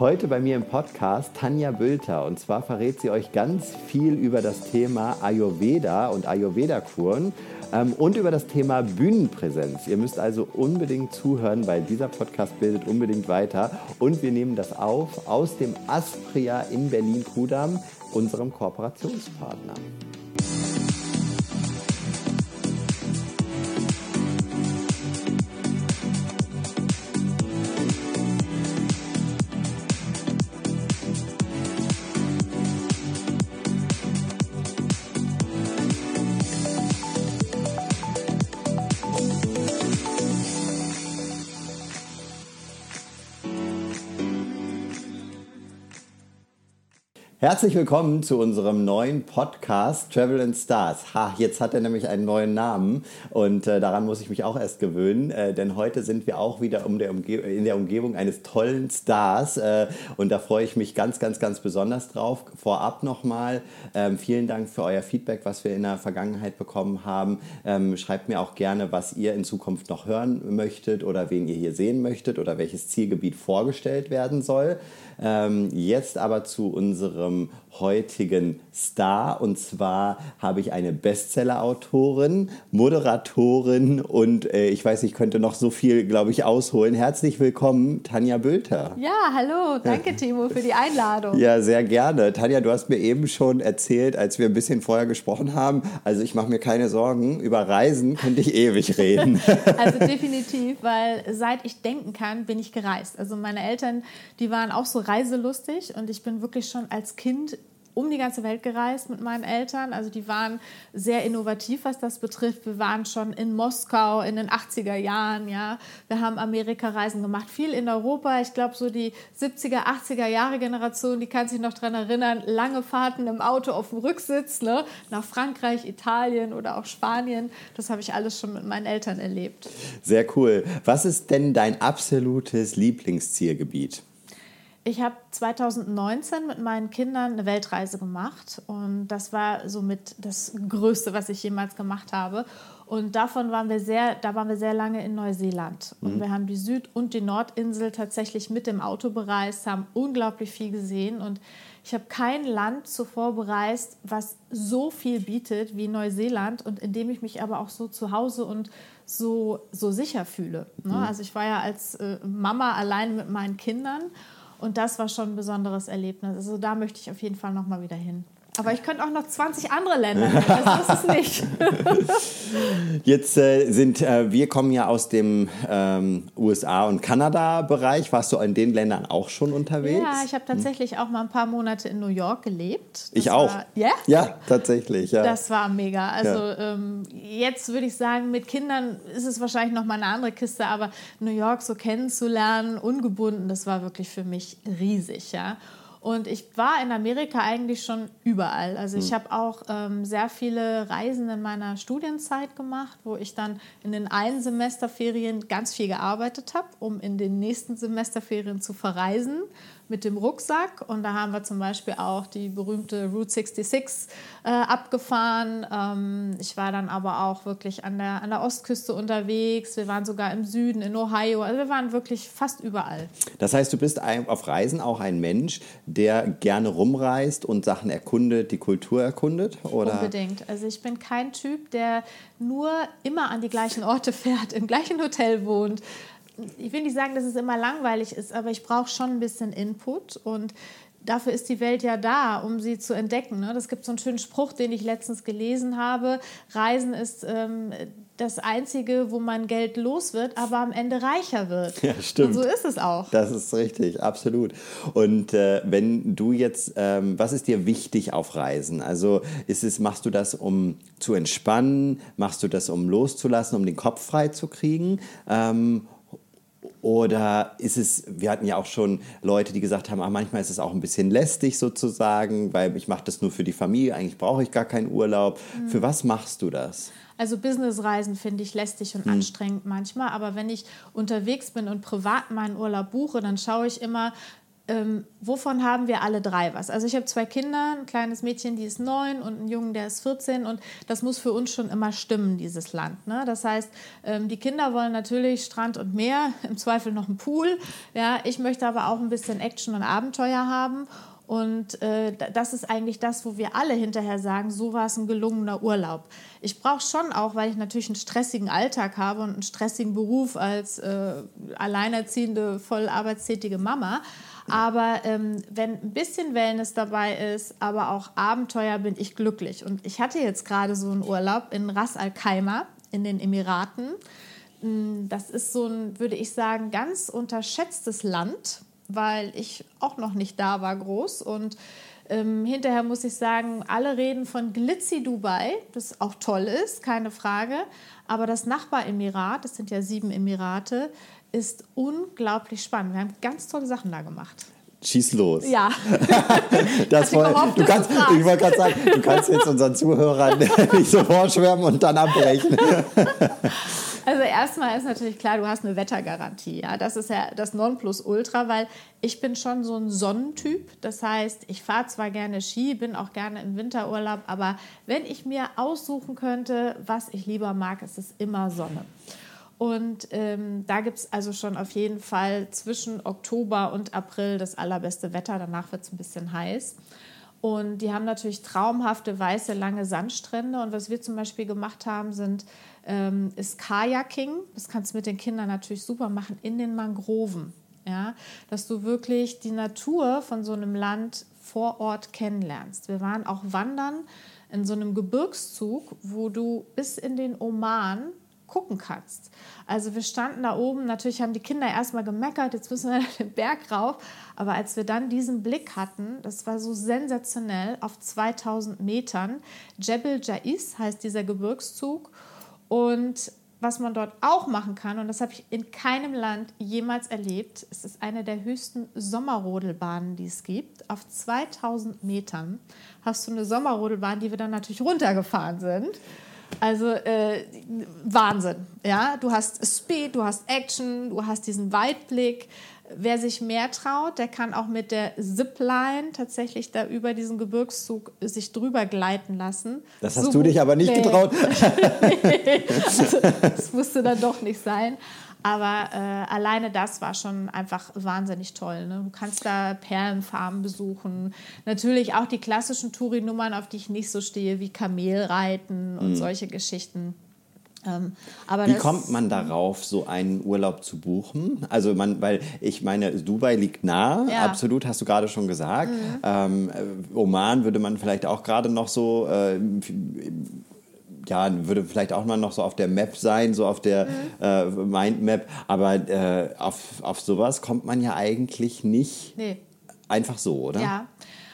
Heute bei mir im Podcast Tanja Bülter und zwar verrät sie euch ganz viel über das Thema Ayurveda und Ayurveda-Kuren ähm, und über das Thema Bühnenpräsenz. Ihr müsst also unbedingt zuhören, weil dieser Podcast bildet unbedingt weiter und wir nehmen das auf aus dem Aspria in Berlin-Kudam, unserem Kooperationspartner. Herzlich willkommen zu unserem neuen Podcast Travel and Stars. Ha, jetzt hat er nämlich einen neuen Namen und äh, daran muss ich mich auch erst gewöhnen, äh, denn heute sind wir auch wieder um der in der Umgebung eines tollen Stars äh, und da freue ich mich ganz, ganz, ganz besonders drauf. Vorab nochmal ähm, vielen Dank für euer Feedback, was wir in der Vergangenheit bekommen haben. Ähm, schreibt mir auch gerne, was ihr in Zukunft noch hören möchtet oder wen ihr hier sehen möchtet oder welches Zielgebiet vorgestellt werden soll. Ähm, jetzt aber zu unserem heutigen Star. Und zwar habe ich eine Bestseller-Autorin, Moderatorin und äh, ich weiß, ich könnte noch so viel, glaube ich, ausholen. Herzlich willkommen, Tanja Bülter. Ja, hallo. Danke, Timo, für die Einladung. Ja, sehr gerne. Tanja, du hast mir eben schon erzählt, als wir ein bisschen vorher gesprochen haben, also ich mache mir keine Sorgen, über Reisen könnte ich ewig reden. also definitiv, weil seit ich denken kann, bin ich gereist. Also meine Eltern, die waren auch so reiselustig und ich bin wirklich schon als Kind um die ganze Welt gereist mit meinen Eltern. Also die waren sehr innovativ, was das betrifft. Wir waren schon in Moskau in den 80er Jahren, ja. Wir haben Amerika-Reisen gemacht, viel in Europa. Ich glaube, so die 70er, 80er Jahre Generation, die kann sich noch daran erinnern, lange Fahrten im Auto auf dem Rücksitz, ne? nach Frankreich, Italien oder auch Spanien. Das habe ich alles schon mit meinen Eltern erlebt. Sehr cool. Was ist denn dein absolutes Lieblingszielgebiet? Ich habe 2019 mit meinen Kindern eine Weltreise gemacht und das war somit das Größte, was ich jemals gemacht habe. Und davon waren wir sehr, da waren wir sehr lange in Neuseeland. Und mhm. wir haben die Süd- und die Nordinsel tatsächlich mit dem Auto bereist, haben unglaublich viel gesehen. Und ich habe kein Land zuvor bereist, was so viel bietet wie Neuseeland und in dem ich mich aber auch so zu Hause und so, so sicher fühle. Ne? Mhm. Also ich war ja als äh, Mama allein mit meinen Kindern. Und das war schon ein besonderes Erlebnis. Also da möchte ich auf jeden Fall noch mal wieder hin. Aber ich könnte auch noch 20 andere Länder nennen, das ist es nicht. Jetzt äh, sind, äh, wir kommen ja aus dem ähm, USA- und Kanada-Bereich. Warst du in den Ländern auch schon unterwegs? Ja, ich habe tatsächlich auch mal ein paar Monate in New York gelebt. Das ich auch. War, yeah? Ja, tatsächlich. Ja. Das war mega. Also ja. ähm, jetzt würde ich sagen, mit Kindern ist es wahrscheinlich noch mal eine andere Kiste, aber New York so kennenzulernen, ungebunden, das war wirklich für mich riesig, ja. Und ich war in Amerika eigentlich schon überall. Also ich hm. habe auch ähm, sehr viele Reisen in meiner Studienzeit gemacht, wo ich dann in den einen Semesterferien ganz viel gearbeitet habe, um in den nächsten Semesterferien zu verreisen mit dem Rucksack und da haben wir zum Beispiel auch die berühmte Route 66 äh, abgefahren. Ähm, ich war dann aber auch wirklich an der, an der Ostküste unterwegs. Wir waren sogar im Süden, in Ohio. Also wir waren wirklich fast überall. Das heißt, du bist auf Reisen auch ein Mensch, der gerne rumreist und Sachen erkundet, die Kultur erkundet? Oder? Unbedingt. Also ich bin kein Typ, der nur immer an die gleichen Orte fährt, im gleichen Hotel wohnt ich will nicht sagen, dass es immer langweilig ist, aber ich brauche schon ein bisschen Input und dafür ist die Welt ja da, um sie zu entdecken. Ne? Das gibt so einen schönen Spruch, den ich letztens gelesen habe. Reisen ist ähm, das Einzige, wo man Geld los wird, aber am Ende reicher wird. Ja, stimmt. Und so ist es auch. Das ist richtig, absolut. Und äh, wenn du jetzt, ähm, was ist dir wichtig auf Reisen? Also ist es, machst du das, um zu entspannen? Machst du das, um loszulassen, um den Kopf frei zu kriegen? Ähm, oder ist es, wir hatten ja auch schon Leute, die gesagt haben, ach, manchmal ist es auch ein bisschen lästig sozusagen, weil ich mache das nur für die Familie, eigentlich brauche ich gar keinen Urlaub. Mhm. Für was machst du das? Also Businessreisen finde ich lästig und mhm. anstrengend manchmal, aber wenn ich unterwegs bin und privat meinen Urlaub buche, dann schaue ich immer, ähm, wovon haben wir alle drei was? Also ich habe zwei Kinder, ein kleines Mädchen, die ist neun und einen Jungen, der ist 14 und das muss für uns schon immer stimmen, dieses Land. Ne? Das heißt, ähm, die Kinder wollen natürlich Strand und Meer, im Zweifel noch einen Pool. Ja, ich möchte aber auch ein bisschen Action und Abenteuer haben und äh, das ist eigentlich das, wo wir alle hinterher sagen, so war es ein gelungener Urlaub. Ich brauche schon auch, weil ich natürlich einen stressigen Alltag habe und einen stressigen Beruf als äh, alleinerziehende, voll arbeitstätige Mama. Aber ähm, wenn ein bisschen Wellness dabei ist, aber auch Abenteuer, bin ich glücklich. Und ich hatte jetzt gerade so einen Urlaub in Ras Al Khaimah in den Emiraten. Hm, das ist so ein, würde ich sagen, ganz unterschätztes Land weil ich auch noch nicht da war groß. Und ähm, hinterher muss ich sagen, alle reden von Glitzy Dubai, das auch toll ist, keine Frage. Aber das Nachbaremirat, das sind ja sieben Emirate, ist unglaublich spannend. Wir haben ganz tolle Sachen da gemacht. Schieß los. Ja. das voll, du kannst, ich wollte gerade sagen, du kannst jetzt unseren Zuhörern nicht so vorschwärmen und dann abbrechen. Also erstmal ist natürlich klar, du hast eine Wettergarantie. Ja? Das ist ja das Nonplusultra, weil ich bin schon so ein Sonnentyp. Das heißt, ich fahre zwar gerne Ski, bin auch gerne im Winterurlaub, aber wenn ich mir aussuchen könnte, was ich lieber mag, ist es immer Sonne. Und ähm, da gibt es also schon auf jeden Fall zwischen Oktober und April das allerbeste Wetter. Danach wird es ein bisschen heiß. Und die haben natürlich traumhafte weiße lange Sandstrände. Und was wir zum Beispiel gemacht haben, sind ähm, ist Kajaking. Das kannst du mit den Kindern natürlich super machen in den Mangroven. Ja, dass du wirklich die Natur von so einem Land vor Ort kennenlernst. Wir waren auch wandern in so einem Gebirgszug, wo du bis in den Oman gucken kannst. Also wir standen da oben, natürlich haben die Kinder erstmal gemeckert, jetzt müssen wir den Berg rauf, aber als wir dann diesen Blick hatten, das war so sensationell, auf 2000 Metern, Jebel Jais heißt dieser Gebirgszug und was man dort auch machen kann, und das habe ich in keinem Land jemals erlebt, es ist eine der höchsten Sommerrodelbahnen, die es gibt. Auf 2000 Metern hast du eine Sommerrodelbahn, die wir dann natürlich runtergefahren sind. Also äh, Wahnsinn. Ja? Du hast Speed, du hast Action, du hast diesen Weitblick. Wer sich mehr traut, der kann auch mit der Zipline tatsächlich da über diesen Gebirgszug sich drüber gleiten lassen. Das hast so, du dich aber nicht nee. getraut. also, das musste dann doch nicht sein. Aber äh, alleine das war schon einfach wahnsinnig toll. Ne? Du kannst da Perlenfarmen besuchen. Natürlich auch die klassischen Touri-Nummern, auf die ich nicht so stehe, wie Kamelreiten und mhm. solche Geschichten. Ähm, Wie kommt man darauf, so einen Urlaub zu buchen? Also man, weil ich meine, Dubai liegt nah, ja. absolut, hast du gerade schon gesagt. Mhm. Ähm, äh, Oman würde man vielleicht auch gerade noch so äh, ja, würde vielleicht auch mal noch so auf der Map sein, so auf der mhm. äh, Mindmap. Aber äh, auf, auf sowas kommt man ja eigentlich nicht nee. einfach so, oder? Ja.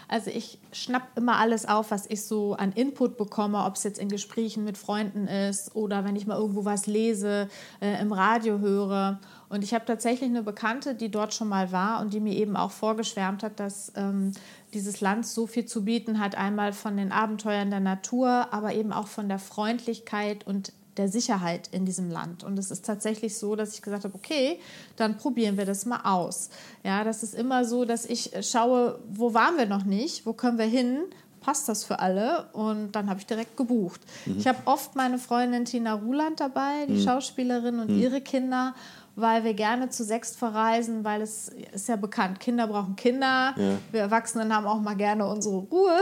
Also ich schnapp immer alles auf, was ich so an Input bekomme, ob es jetzt in Gesprächen mit Freunden ist oder wenn ich mal irgendwo was lese, äh, im Radio höre. Und ich habe tatsächlich eine Bekannte, die dort schon mal war und die mir eben auch vorgeschwärmt hat, dass ähm, dieses Land so viel zu bieten hat, einmal von den Abenteuern der Natur, aber eben auch von der Freundlichkeit und der Sicherheit in diesem Land. Und es ist tatsächlich so, dass ich gesagt habe, okay, dann probieren wir das mal aus. Ja, das ist immer so, dass ich schaue, wo waren wir noch nicht, wo können wir hin, passt das für alle? Und dann habe ich direkt gebucht. Mhm. Ich habe oft meine Freundin Tina Ruland dabei, die mhm. Schauspielerin und mhm. ihre Kinder weil wir gerne zu sechst verreisen, weil es ist ja bekannt, Kinder brauchen Kinder. Ja. Wir Erwachsenen haben auch mal gerne unsere Ruhe.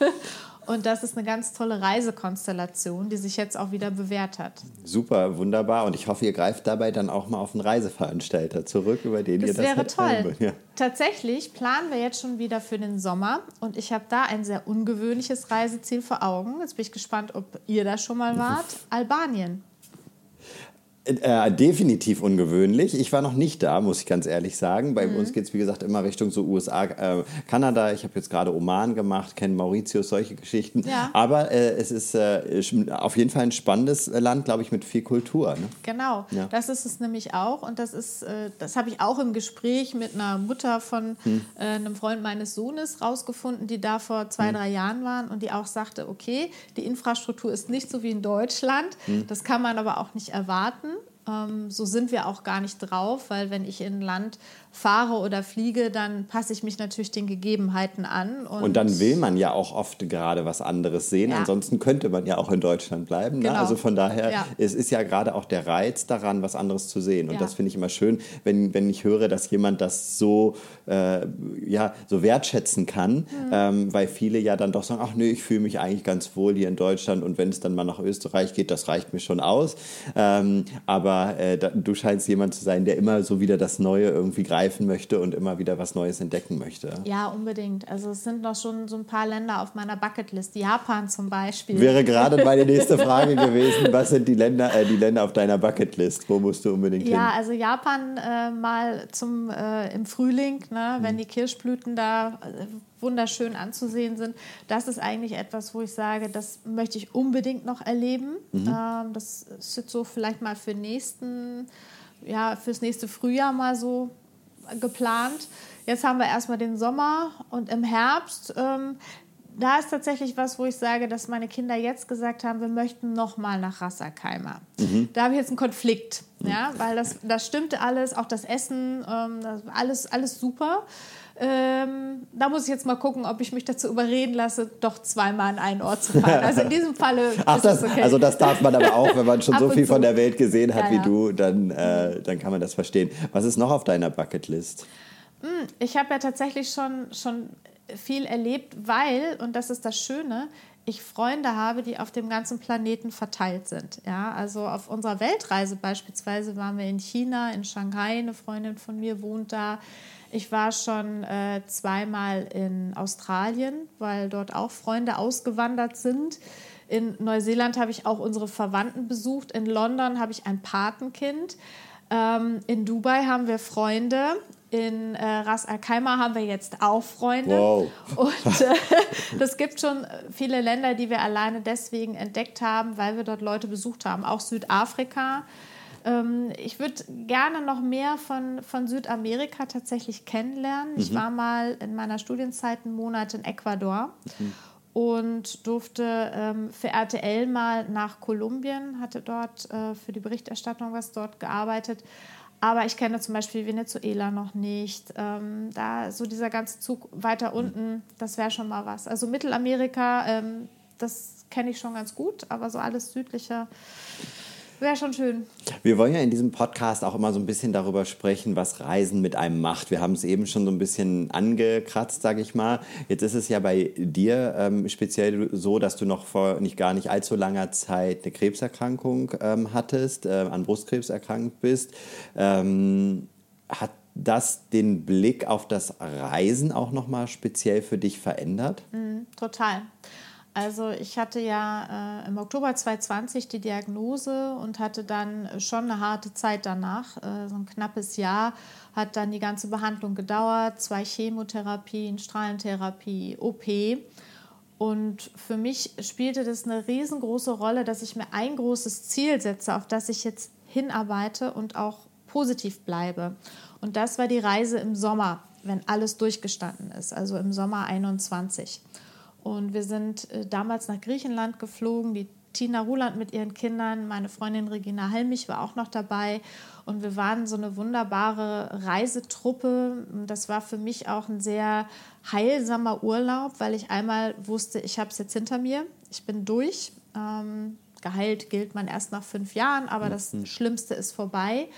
Und das ist eine ganz tolle Reisekonstellation, die sich jetzt auch wieder bewährt hat. Super, wunderbar. Und ich hoffe, ihr greift dabei dann auch mal auf einen Reiseveranstalter zurück, über den das ihr das wäre toll. Ja. Tatsächlich planen wir jetzt schon wieder für den Sommer und ich habe da ein sehr ungewöhnliches Reiseziel vor Augen. Jetzt bin ich gespannt, ob ihr da schon mal wart. Albanien. Äh, definitiv ungewöhnlich. Ich war noch nicht da, muss ich ganz ehrlich sagen. Bei mhm. uns geht es, wie gesagt, immer Richtung so USA, äh, Kanada. Ich habe jetzt gerade Oman gemacht, kenne Mauritius, solche Geschichten. Ja. Aber äh, es ist äh, auf jeden Fall ein spannendes Land, glaube ich, mit viel Kultur. Ne? Genau, ja. das ist es nämlich auch. Und das ist, äh, das habe ich auch im Gespräch mit einer Mutter von hm. Äh, einem Freund meines Sohnes rausgefunden, die da vor zwei, hm. drei Jahren waren und die auch sagte, okay, die Infrastruktur ist nicht so wie in Deutschland. Hm. Das kann man aber auch nicht erwarten. Ähm, so sind wir auch gar nicht drauf, weil wenn ich in ein Land fahre oder fliege, dann passe ich mich natürlich den Gegebenheiten an. Und, und dann will man ja auch oft gerade was anderes sehen. Ja. Ansonsten könnte man ja auch in Deutschland bleiben. Ne? Genau. Also von daher, ja. es ist ja gerade auch der Reiz daran, was anderes zu sehen. Und ja. das finde ich immer schön, wenn, wenn ich höre, dass jemand das so, äh, ja, so wertschätzen kann, mhm. ähm, weil viele ja dann doch sagen, ach nö, ich fühle mich eigentlich ganz wohl hier in Deutschland und wenn es dann mal nach Österreich geht, das reicht mir schon aus. Ähm, aber äh, da, du scheinst jemand zu sein, der immer so wieder das Neue irgendwie greifen möchte und immer wieder was Neues entdecken möchte. Ja, unbedingt. Also es sind noch schon so ein paar Länder auf meiner Bucketlist. Japan zum Beispiel. Wäre gerade meine nächste Frage gewesen. Was sind die Länder, äh, die Länder auf deiner Bucketlist? Wo musst du unbedingt ja, hin? Ja, also Japan äh, mal zum, äh, im Frühling, ne, wenn mhm. die Kirschblüten da äh, wunderschön anzusehen sind. Das ist eigentlich etwas, wo ich sage, das möchte ich unbedingt noch erleben. Mhm. Ähm, das ist jetzt so vielleicht mal für nächsten, ja, fürs nächste Frühjahr mal so geplant. Jetzt haben wir erstmal den Sommer und im Herbst. Ähm, da ist tatsächlich was, wo ich sage, dass meine Kinder jetzt gesagt haben, wir möchten noch mal nach Rassakeimer. Mhm. Da habe ich jetzt einen Konflikt, mhm. ja, weil das, das stimmte alles, auch das Essen, ähm, das, alles, alles super. Ähm, da muss ich jetzt mal gucken, ob ich mich dazu überreden lasse, doch zweimal an einen Ort zu fahren. Also in diesem Falle Ach, das, okay. Also das darf man aber auch, wenn man schon so viel von der Welt gesehen hat ja, wie ja. du, dann, äh, dann kann man das verstehen. Was ist noch auf deiner Bucketlist? Hm, ich habe ja tatsächlich schon, schon viel erlebt, weil, und das ist das Schöne, ich Freunde habe, die auf dem ganzen Planeten verteilt sind. Ja, also auf unserer Weltreise beispielsweise waren wir in China, in Shanghai, eine Freundin von mir wohnt da. Ich war schon äh, zweimal in Australien, weil dort auch Freunde ausgewandert sind. In Neuseeland habe ich auch unsere Verwandten besucht. In London habe ich ein Patenkind. Ähm, in Dubai haben wir Freunde. In äh, Ras Al Khaimah haben wir jetzt auch Freunde. Wow. Und äh, gibt schon viele Länder, die wir alleine deswegen entdeckt haben, weil wir dort Leute besucht haben. Auch Südafrika ähm, ich würde gerne noch mehr von, von Südamerika tatsächlich kennenlernen. Mhm. Ich war mal in meiner Studienzeit einen Monat in Ecuador. Mhm und durfte ähm, für RTL mal nach Kolumbien, hatte dort äh, für die Berichterstattung was dort gearbeitet. Aber ich kenne zum Beispiel Venezuela noch nicht. Ähm, da so dieser ganze Zug weiter mhm. unten, das wäre schon mal was. Also Mittelamerika, ähm, das kenne ich schon ganz gut, aber so alles südlicher Wäre schon schön. Wir wollen ja in diesem Podcast auch immer so ein bisschen darüber sprechen, was Reisen mit einem macht. Wir haben es eben schon so ein bisschen angekratzt, sage ich mal. Jetzt ist es ja bei dir ähm, speziell so, dass du noch vor nicht gar nicht allzu langer Zeit eine Krebserkrankung ähm, hattest, äh, an Brustkrebs erkrankt bist. Ähm, hat das den Blick auf das Reisen auch noch mal speziell für dich verändert? Mm, total. Also ich hatte ja äh, im Oktober 2020 die Diagnose und hatte dann schon eine harte Zeit danach. Äh, so ein knappes Jahr hat dann die ganze Behandlung gedauert, zwei Chemotherapien, Strahlentherapie, OP. Und für mich spielte das eine riesengroße Rolle, dass ich mir ein großes Ziel setze, auf das ich jetzt hinarbeite und auch positiv bleibe. Und das war die Reise im Sommer, wenn alles durchgestanden ist, also im Sommer 21. Und wir sind äh, damals nach Griechenland geflogen. Die Tina Ruland mit ihren Kindern, meine Freundin Regina Helmich war auch noch dabei. Und wir waren so eine wunderbare Reisetruppe. Das war für mich auch ein sehr heilsamer Urlaub, weil ich einmal wusste, ich habe es jetzt hinter mir. Ich bin durch. Ähm, geheilt gilt man erst nach fünf Jahren, aber das mhm. Schlimmste ist vorbei.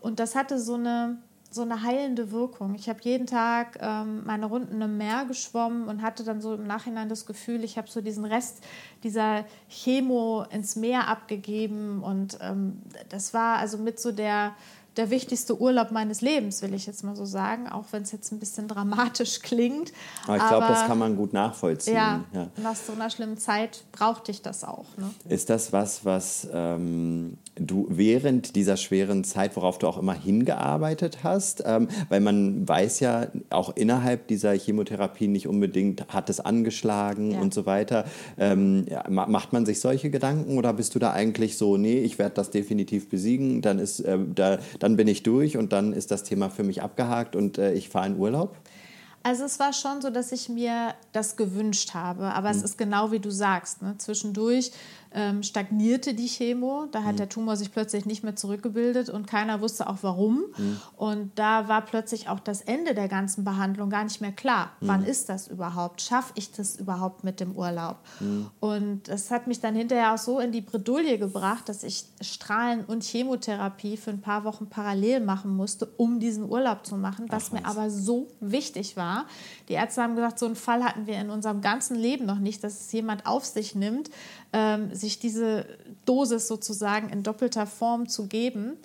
Und das hatte so eine so eine heilende Wirkung. Ich habe jeden Tag ähm, meine Runden im Meer geschwommen und hatte dann so im Nachhinein das Gefühl, ich habe so diesen Rest dieser Chemo ins Meer abgegeben und ähm, das war also mit so der der wichtigste Urlaub meines Lebens, will ich jetzt mal so sagen, auch wenn es jetzt ein bisschen dramatisch klingt. Aber ich glaube, das kann man gut nachvollziehen. Ja, ja, nach so einer schlimmen Zeit brauchte ich das auch. Ne? Ist das was, was ähm, du während dieser schweren Zeit, worauf du auch immer hingearbeitet hast? Ähm, weil man weiß ja, auch innerhalb dieser Chemotherapie nicht unbedingt hat es angeschlagen ja. und so weiter. Ähm, ja, macht man sich solche Gedanken oder bist du da eigentlich so, nee, ich werde das definitiv besiegen, dann ist äh, da dann bin ich durch und dann ist das Thema für mich abgehakt und äh, ich fahre in Urlaub? Also es war schon so, dass ich mir das gewünscht habe, aber mhm. es ist genau wie du sagst. Ne? Zwischendurch ähm, stagnierte die Chemo. Da hat mhm. der Tumor sich plötzlich nicht mehr zurückgebildet und keiner wusste auch warum. Mhm. Und da war plötzlich auch das Ende der ganzen Behandlung gar nicht mehr klar. Mhm. Wann ist das überhaupt? Schaffe ich das überhaupt mit dem Urlaub? Mhm. Und das hat mich dann hinterher auch so in die Bredouille gebracht, dass ich Strahlen und Chemotherapie für ein paar Wochen parallel machen musste, um diesen Urlaub zu machen, was Ach, mir aber so wichtig war. Die Ärzte haben gesagt, so einen Fall hatten wir in unserem ganzen Leben noch nicht, dass es jemand auf sich nimmt, ähm, sich diese Dosis sozusagen in doppelter Form zu geben.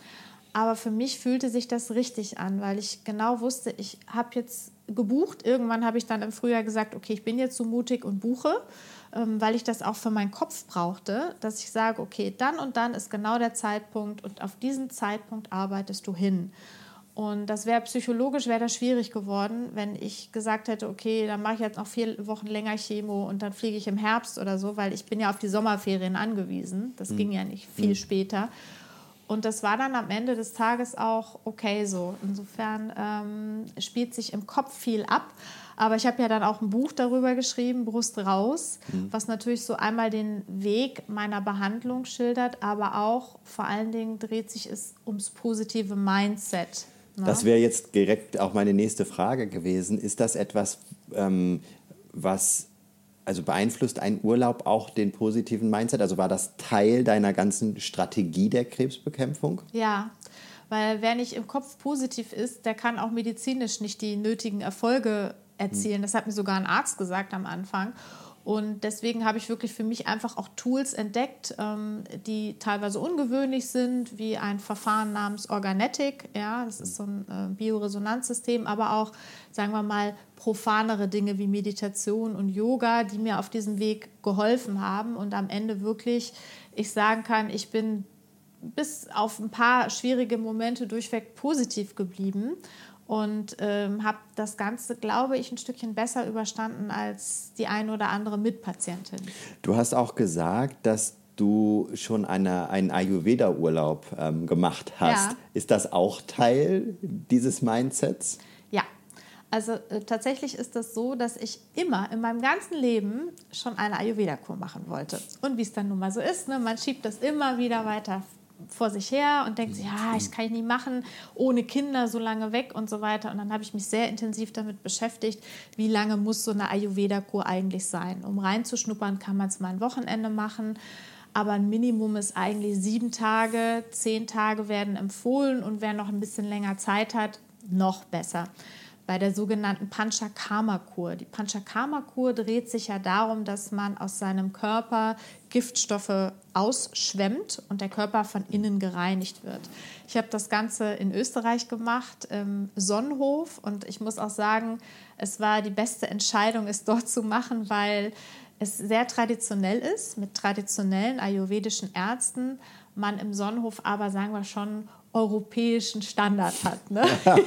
Aber für mich fühlte sich das richtig an, weil ich genau wusste, ich habe jetzt gebucht. Irgendwann habe ich dann im Frühjahr gesagt, okay, ich bin jetzt so mutig und buche, ähm, weil ich das auch für meinen Kopf brauchte, dass ich sage, okay, dann und dann ist genau der Zeitpunkt und auf diesen Zeitpunkt arbeitest du hin. Und das wäre psychologisch wäre das schwierig geworden, wenn ich gesagt hätte, okay, dann mache ich jetzt noch vier Wochen länger Chemo und dann fliege ich im Herbst oder so, weil ich bin ja auf die Sommerferien angewiesen. Das mhm. ging ja nicht viel mhm. später. Und das war dann am Ende des Tages auch okay so. Insofern ähm, spielt sich im Kopf viel ab. Aber ich habe ja dann auch ein Buch darüber geschrieben, Brust raus, mhm. was natürlich so einmal den Weg meiner Behandlung schildert, aber auch vor allen Dingen dreht sich es ums positive Mindset. Ne? Das wäre jetzt direkt auch meine nächste Frage gewesen. Ist das etwas, ähm, was also beeinflusst ein Urlaub auch den positiven Mindset? Also war das Teil deiner ganzen Strategie der Krebsbekämpfung? Ja, weil wer nicht im Kopf positiv ist, der kann auch medizinisch nicht die nötigen Erfolge erzielen. Das hat mir sogar ein Arzt gesagt am Anfang. Und deswegen habe ich wirklich für mich einfach auch Tools entdeckt, ähm, die teilweise ungewöhnlich sind, wie ein Verfahren namens Organetic. Ja, das ist so ein äh, Bioresonanzsystem, aber auch, sagen wir mal, profanere Dinge wie Meditation und Yoga, die mir auf diesem Weg geholfen haben und am Ende wirklich ich sagen kann, ich bin bis auf ein paar schwierige Momente durchweg positiv geblieben und ähm, habe das Ganze, glaube ich, ein Stückchen besser überstanden als die eine oder andere Mitpatientin. Du hast auch gesagt, dass du schon eine, einen Ayurveda-Urlaub ähm, gemacht hast. Ja. Ist das auch Teil dieses Mindsets? Ja. Also äh, tatsächlich ist das so, dass ich immer in meinem ganzen Leben schon eine Ayurveda-Kur machen wollte. Und wie es dann nun mal so ist, ne, man schiebt das immer wieder weiter vor sich her und denkt, ja, ich kann ich nie machen, ohne Kinder so lange weg und so weiter. Und dann habe ich mich sehr intensiv damit beschäftigt, wie lange muss so eine Ayurveda-Kur eigentlich sein. Um reinzuschnuppern, kann man es mal ein Wochenende machen, aber ein Minimum ist eigentlich sieben Tage, zehn Tage werden empfohlen und wer noch ein bisschen länger Zeit hat, noch besser bei der sogenannten Panchakarma-Kur. Die Panchakarma-Kur dreht sich ja darum, dass man aus seinem Körper Giftstoffe ausschwemmt und der Körper von innen gereinigt wird. Ich habe das Ganze in Österreich gemacht, im Sonnenhof, und ich muss auch sagen, es war die beste Entscheidung, es dort zu machen, weil es sehr traditionell ist, mit traditionellen ayurvedischen Ärzten, man im Sonnenhof aber, sagen wir schon, europäischen Standard hat. Ne?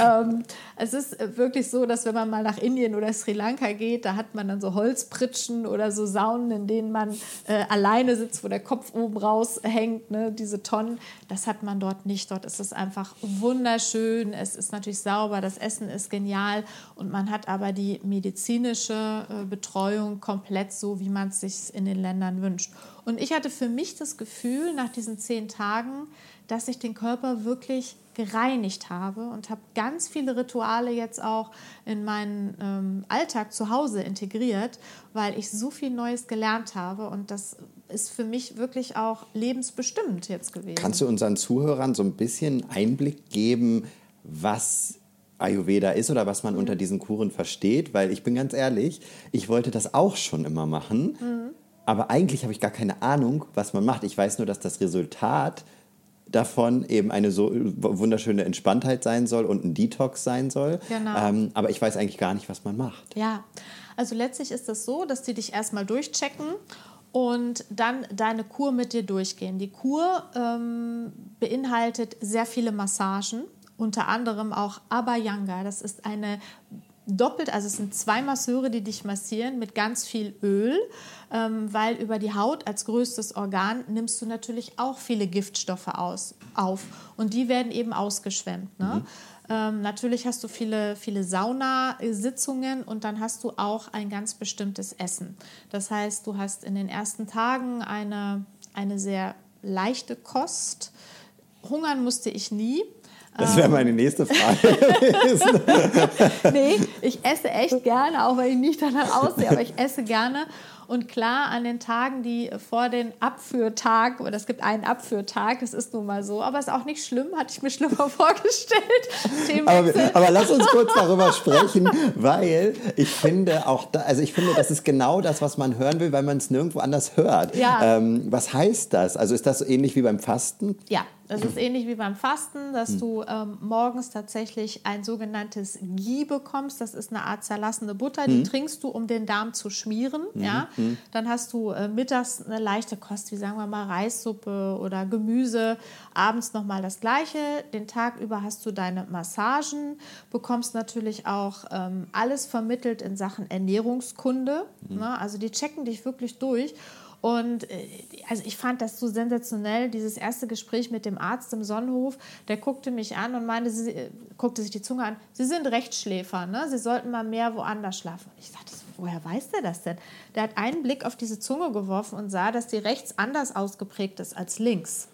ähm, es ist wirklich so, dass wenn man mal nach Indien oder Sri Lanka geht, da hat man dann so Holzpritschen oder so Saunen, in denen man äh, alleine sitzt, wo der Kopf oben raushängt, ne? diese Tonnen. Das hat man dort nicht. Dort ist es einfach wunderschön. Es ist natürlich sauber, das Essen ist genial und man hat aber die medizinische äh, Betreuung komplett so, wie man es sich in den Ländern wünscht. Und ich hatte für mich das Gefühl, nach diesen zehn Tagen, dass ich den Körper wirklich gereinigt habe und habe ganz viele Rituale jetzt auch in meinen ähm, Alltag zu Hause integriert, weil ich so viel Neues gelernt habe und das ist für mich wirklich auch lebensbestimmt jetzt gewesen. Kannst du unseren Zuhörern so ein bisschen Einblick geben, was Ayurveda ist oder was man mhm. unter diesen Kuren versteht? Weil ich bin ganz ehrlich, ich wollte das auch schon immer machen. Mhm. Aber eigentlich habe ich gar keine Ahnung, was man macht. Ich weiß nur, dass das Resultat davon eben eine so wunderschöne Entspanntheit sein soll und ein Detox sein soll. Genau. Ähm, aber ich weiß eigentlich gar nicht, was man macht. Ja, also letztlich ist es das so, dass die dich erstmal durchchecken und dann deine Kur mit dir durchgehen. Die Kur ähm, beinhaltet sehr viele Massagen, unter anderem auch Abhyanga. Das ist eine doppelt, also es sind zwei Masseure, die dich massieren mit ganz viel Öl, ähm, weil über die Haut als größtes Organ nimmst du natürlich auch viele Giftstoffe aus, auf und die werden eben ausgeschwemmt. Ne? Mhm. Ähm, natürlich hast du viele, viele Saunasitzungen und dann hast du auch ein ganz bestimmtes Essen. Das heißt, du hast in den ersten Tagen eine, eine sehr leichte Kost. Hungern musste ich nie. Das wäre meine nächste Frage gewesen. nee, ich esse echt gerne, auch wenn ich nicht danach aussehe, aber ich esse gerne. Und klar, an den Tagen, die vor den Abführtag, oder es gibt einen Abführtag, das ist nun mal so, aber es ist auch nicht schlimm, hatte ich mir schlimmer vorgestellt. aber, aber, lass uns kurz darüber sprechen, weil ich finde auch, da, also ich finde, das ist genau das, was man hören will, weil man es nirgendwo anders hört. Ja. Ähm, was heißt das? Also ist das so ähnlich wie beim Fasten? Ja, das ist ähnlich wie beim Fasten, dass du ähm, morgens tatsächlich ein sogenanntes Ghee bekommst. Das ist eine Art zerlassene Butter, die hm. trinkst du, um den Darm zu schmieren. Hm. Ja? Hm. Dann hast du äh, mittags eine leichte Kost, wie sagen wir mal Reissuppe oder Gemüse. Abends nochmal das Gleiche. Den Tag über hast du deine Massagen, bekommst natürlich auch ähm, alles vermittelt in Sachen Ernährungskunde. Hm. Ne? Also die checken dich wirklich durch. Und äh, also ich fand das so sensationell, dieses erste Gespräch mit dem Arzt im Sonnenhof. Der guckte mich an und meinte, sie, äh, guckte sich die Zunge an, Sie sind Rechtschläfer, ne? Sie sollten mal mehr woanders schlafen. ich sagte, woher weiß der das denn? Der hat einen Blick auf diese Zunge geworfen und sah, dass die rechts anders ausgeprägt ist als links.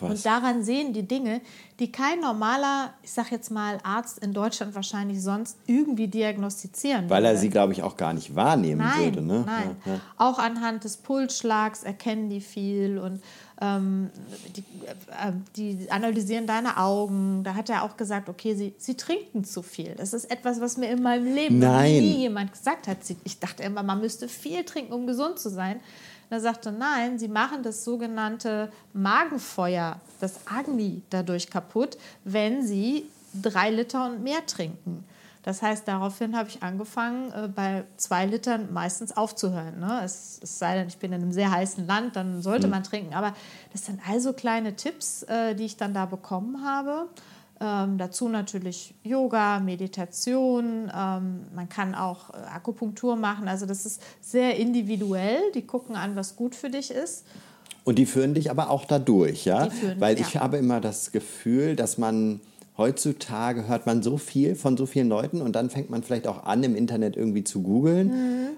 Und daran sehen die Dinge, die kein normaler, ich sag jetzt mal, Arzt in Deutschland wahrscheinlich sonst irgendwie diagnostizieren Weil er sie, glaube ich, auch gar nicht wahrnehmen nein, würde. Ne? Nein, ja, ja. Auch anhand des Pulsschlags erkennen die viel und ähm, die, äh, die, analysieren deine Augen. Da hat er auch gesagt, okay, sie, sie trinken zu viel. Das ist etwas, was mir in meinem Leben nie jemand gesagt hat. Ich dachte immer, man müsste viel trinken, um gesund zu sein. Und er sagte, nein, sie machen das sogenannte Magenfeuer, das Agni dadurch kaputt, wenn sie drei Liter und mehr trinken. Das heißt, daraufhin habe ich angefangen, äh, bei zwei Litern meistens aufzuhören. Ne? Es, es, sei denn, ich bin in einem sehr heißen Land, dann sollte mhm. man trinken. Aber das sind also kleine Tipps, äh, die ich dann da bekommen habe. Ähm, dazu natürlich Yoga, Meditation. Ähm, man kann auch äh, Akupunktur machen. Also das ist sehr individuell. Die gucken an, was gut für dich ist. Und die führen dich aber auch dadurch, ja? Führen, Weil ich ja. habe immer das Gefühl, dass man heutzutage hört man so viel von so vielen Leuten und dann fängt man vielleicht auch an, im Internet irgendwie zu googeln. Mhm.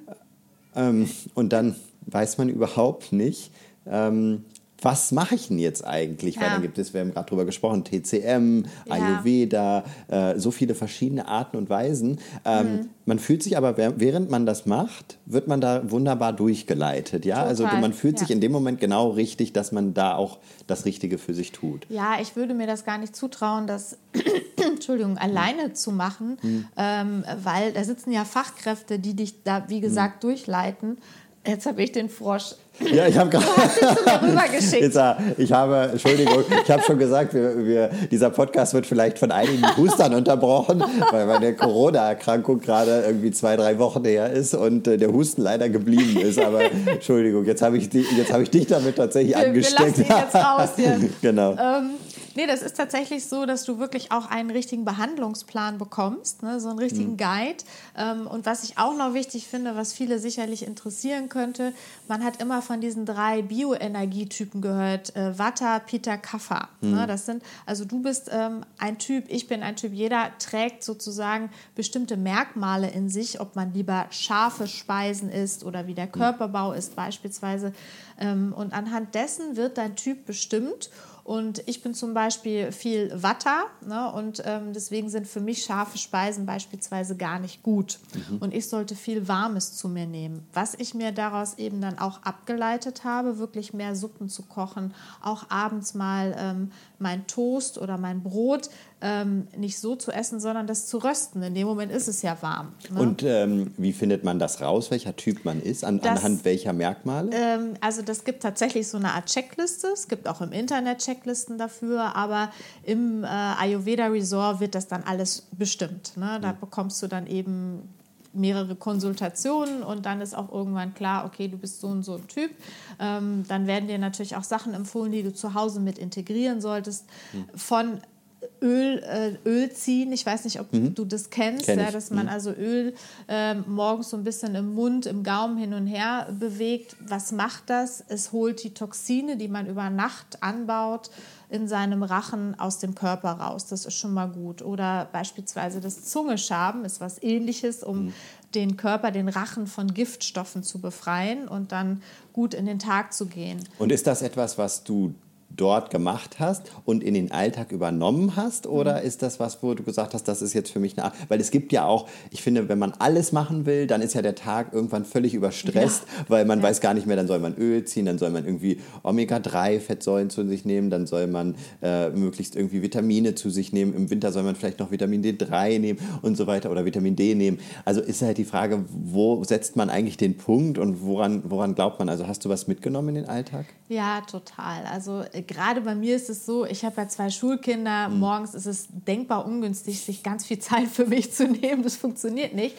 Ähm, und dann weiß man überhaupt nicht, ähm, was mache ich denn jetzt eigentlich? Ja. Weil dann gibt es, wir haben gerade drüber gesprochen, TCM, ja. Ayurveda, äh, so viele verschiedene Arten und Weisen. Ähm, mhm. Man fühlt sich aber, während man das macht, wird man da wunderbar durchgeleitet. Ja, also Total. also man fühlt ja. sich in dem Moment genau richtig, dass man da auch das Richtige für sich tut. Ja, ich würde mir das gar nicht zutrauen, das Entschuldigung, alleine mhm. zu machen, mhm. ähm, weil da sitzen ja Fachkräfte, die dich da, wie gesagt, mhm. durchleiten. Jetzt habe ich den Frosch. Ja, ich habe gerade. Jetzt, ich habe, Entschuldigung, ich habe schon gesagt, wir, wir, dieser Podcast wird vielleicht von einigen Hustern unterbrochen, weil meine Corona-Erkrankung gerade irgendwie zwei, drei Wochen her ist und äh, der Husten leider geblieben ist. Aber Entschuldigung, jetzt habe ich, hab ich dich damit tatsächlich wir, angesteckt. Wir lassen ihn jetzt raus hier. genau. Ähm, Nee, das ist tatsächlich so, dass du wirklich auch einen richtigen Behandlungsplan bekommst, ne? so einen richtigen mhm. Guide. Ähm, und was ich auch noch wichtig finde, was viele sicherlich interessieren könnte, man hat immer von diesen drei Bioenergietypen gehört, äh, Vata, Pitta, Kapha. Ne? Mhm. Ne? Das sind, also du bist ähm, ein Typ, ich bin ein Typ, jeder trägt sozusagen bestimmte Merkmale in sich, ob man lieber scharfe Speisen isst oder wie der mhm. Körperbau ist beispielsweise. Ähm, und anhand dessen wird dein Typ bestimmt. Und ich bin zum Beispiel viel Watter ne? und ähm, deswegen sind für mich scharfe Speisen beispielsweise gar nicht gut. Mhm. Und ich sollte viel Warmes zu mir nehmen. Was ich mir daraus eben dann auch abgeleitet habe, wirklich mehr Suppen zu kochen, auch abends mal ähm, mein Toast oder mein Brot ähm, nicht so zu essen, sondern das zu rösten. In dem Moment ist es ja warm. Ne? Und ähm, wie findet man das raus, welcher Typ man ist, an, das, anhand welcher Merkmale? Ähm, also das gibt tatsächlich so eine Art Checkliste. Es gibt auch im Internet Checklisten dafür, aber im äh, Ayurveda Resort wird das dann alles bestimmt. Ne? Da mhm. bekommst du dann eben mehrere Konsultationen und dann ist auch irgendwann klar, okay, du bist so und so ein Typ. Ähm, dann werden dir natürlich auch Sachen empfohlen, die du zu Hause mit integrieren solltest. Mhm. Von Öl, äh, Öl ziehen. Ich weiß nicht, ob mhm. du das kennst, Kenn ja, dass man mhm. also Öl äh, morgens so ein bisschen im Mund, im Gaumen hin und her bewegt. Was macht das? Es holt die Toxine, die man über Nacht anbaut, in seinem Rachen aus dem Körper raus. Das ist schon mal gut. Oder beispielsweise das Zungeschaben ist was ähnliches, um mhm. den Körper, den Rachen von Giftstoffen zu befreien und dann gut in den Tag zu gehen. Und ist das etwas, was du dort gemacht hast und in den Alltag übernommen hast? Oder mhm. ist das was, wo du gesagt hast, das ist jetzt für mich eine Art? Weil es gibt ja auch, ich finde, wenn man alles machen will, dann ist ja der Tag irgendwann völlig überstresst, ja. weil man ja. weiß gar nicht mehr, dann soll man Öl ziehen, dann soll man irgendwie Omega-3-Fettsäuren zu sich nehmen, dann soll man äh, möglichst irgendwie Vitamine zu sich nehmen. Im Winter soll man vielleicht noch Vitamin D3 nehmen und so weiter oder Vitamin D nehmen. Also ist halt die Frage, wo setzt man eigentlich den Punkt und woran, woran glaubt man? Also hast du was mitgenommen in den Alltag? Ja, total. Also äh, gerade bei mir ist es so, ich habe ja zwei Schulkinder. Mhm. Morgens ist es denkbar ungünstig, sich ganz viel Zeit für mich zu nehmen. Das funktioniert nicht.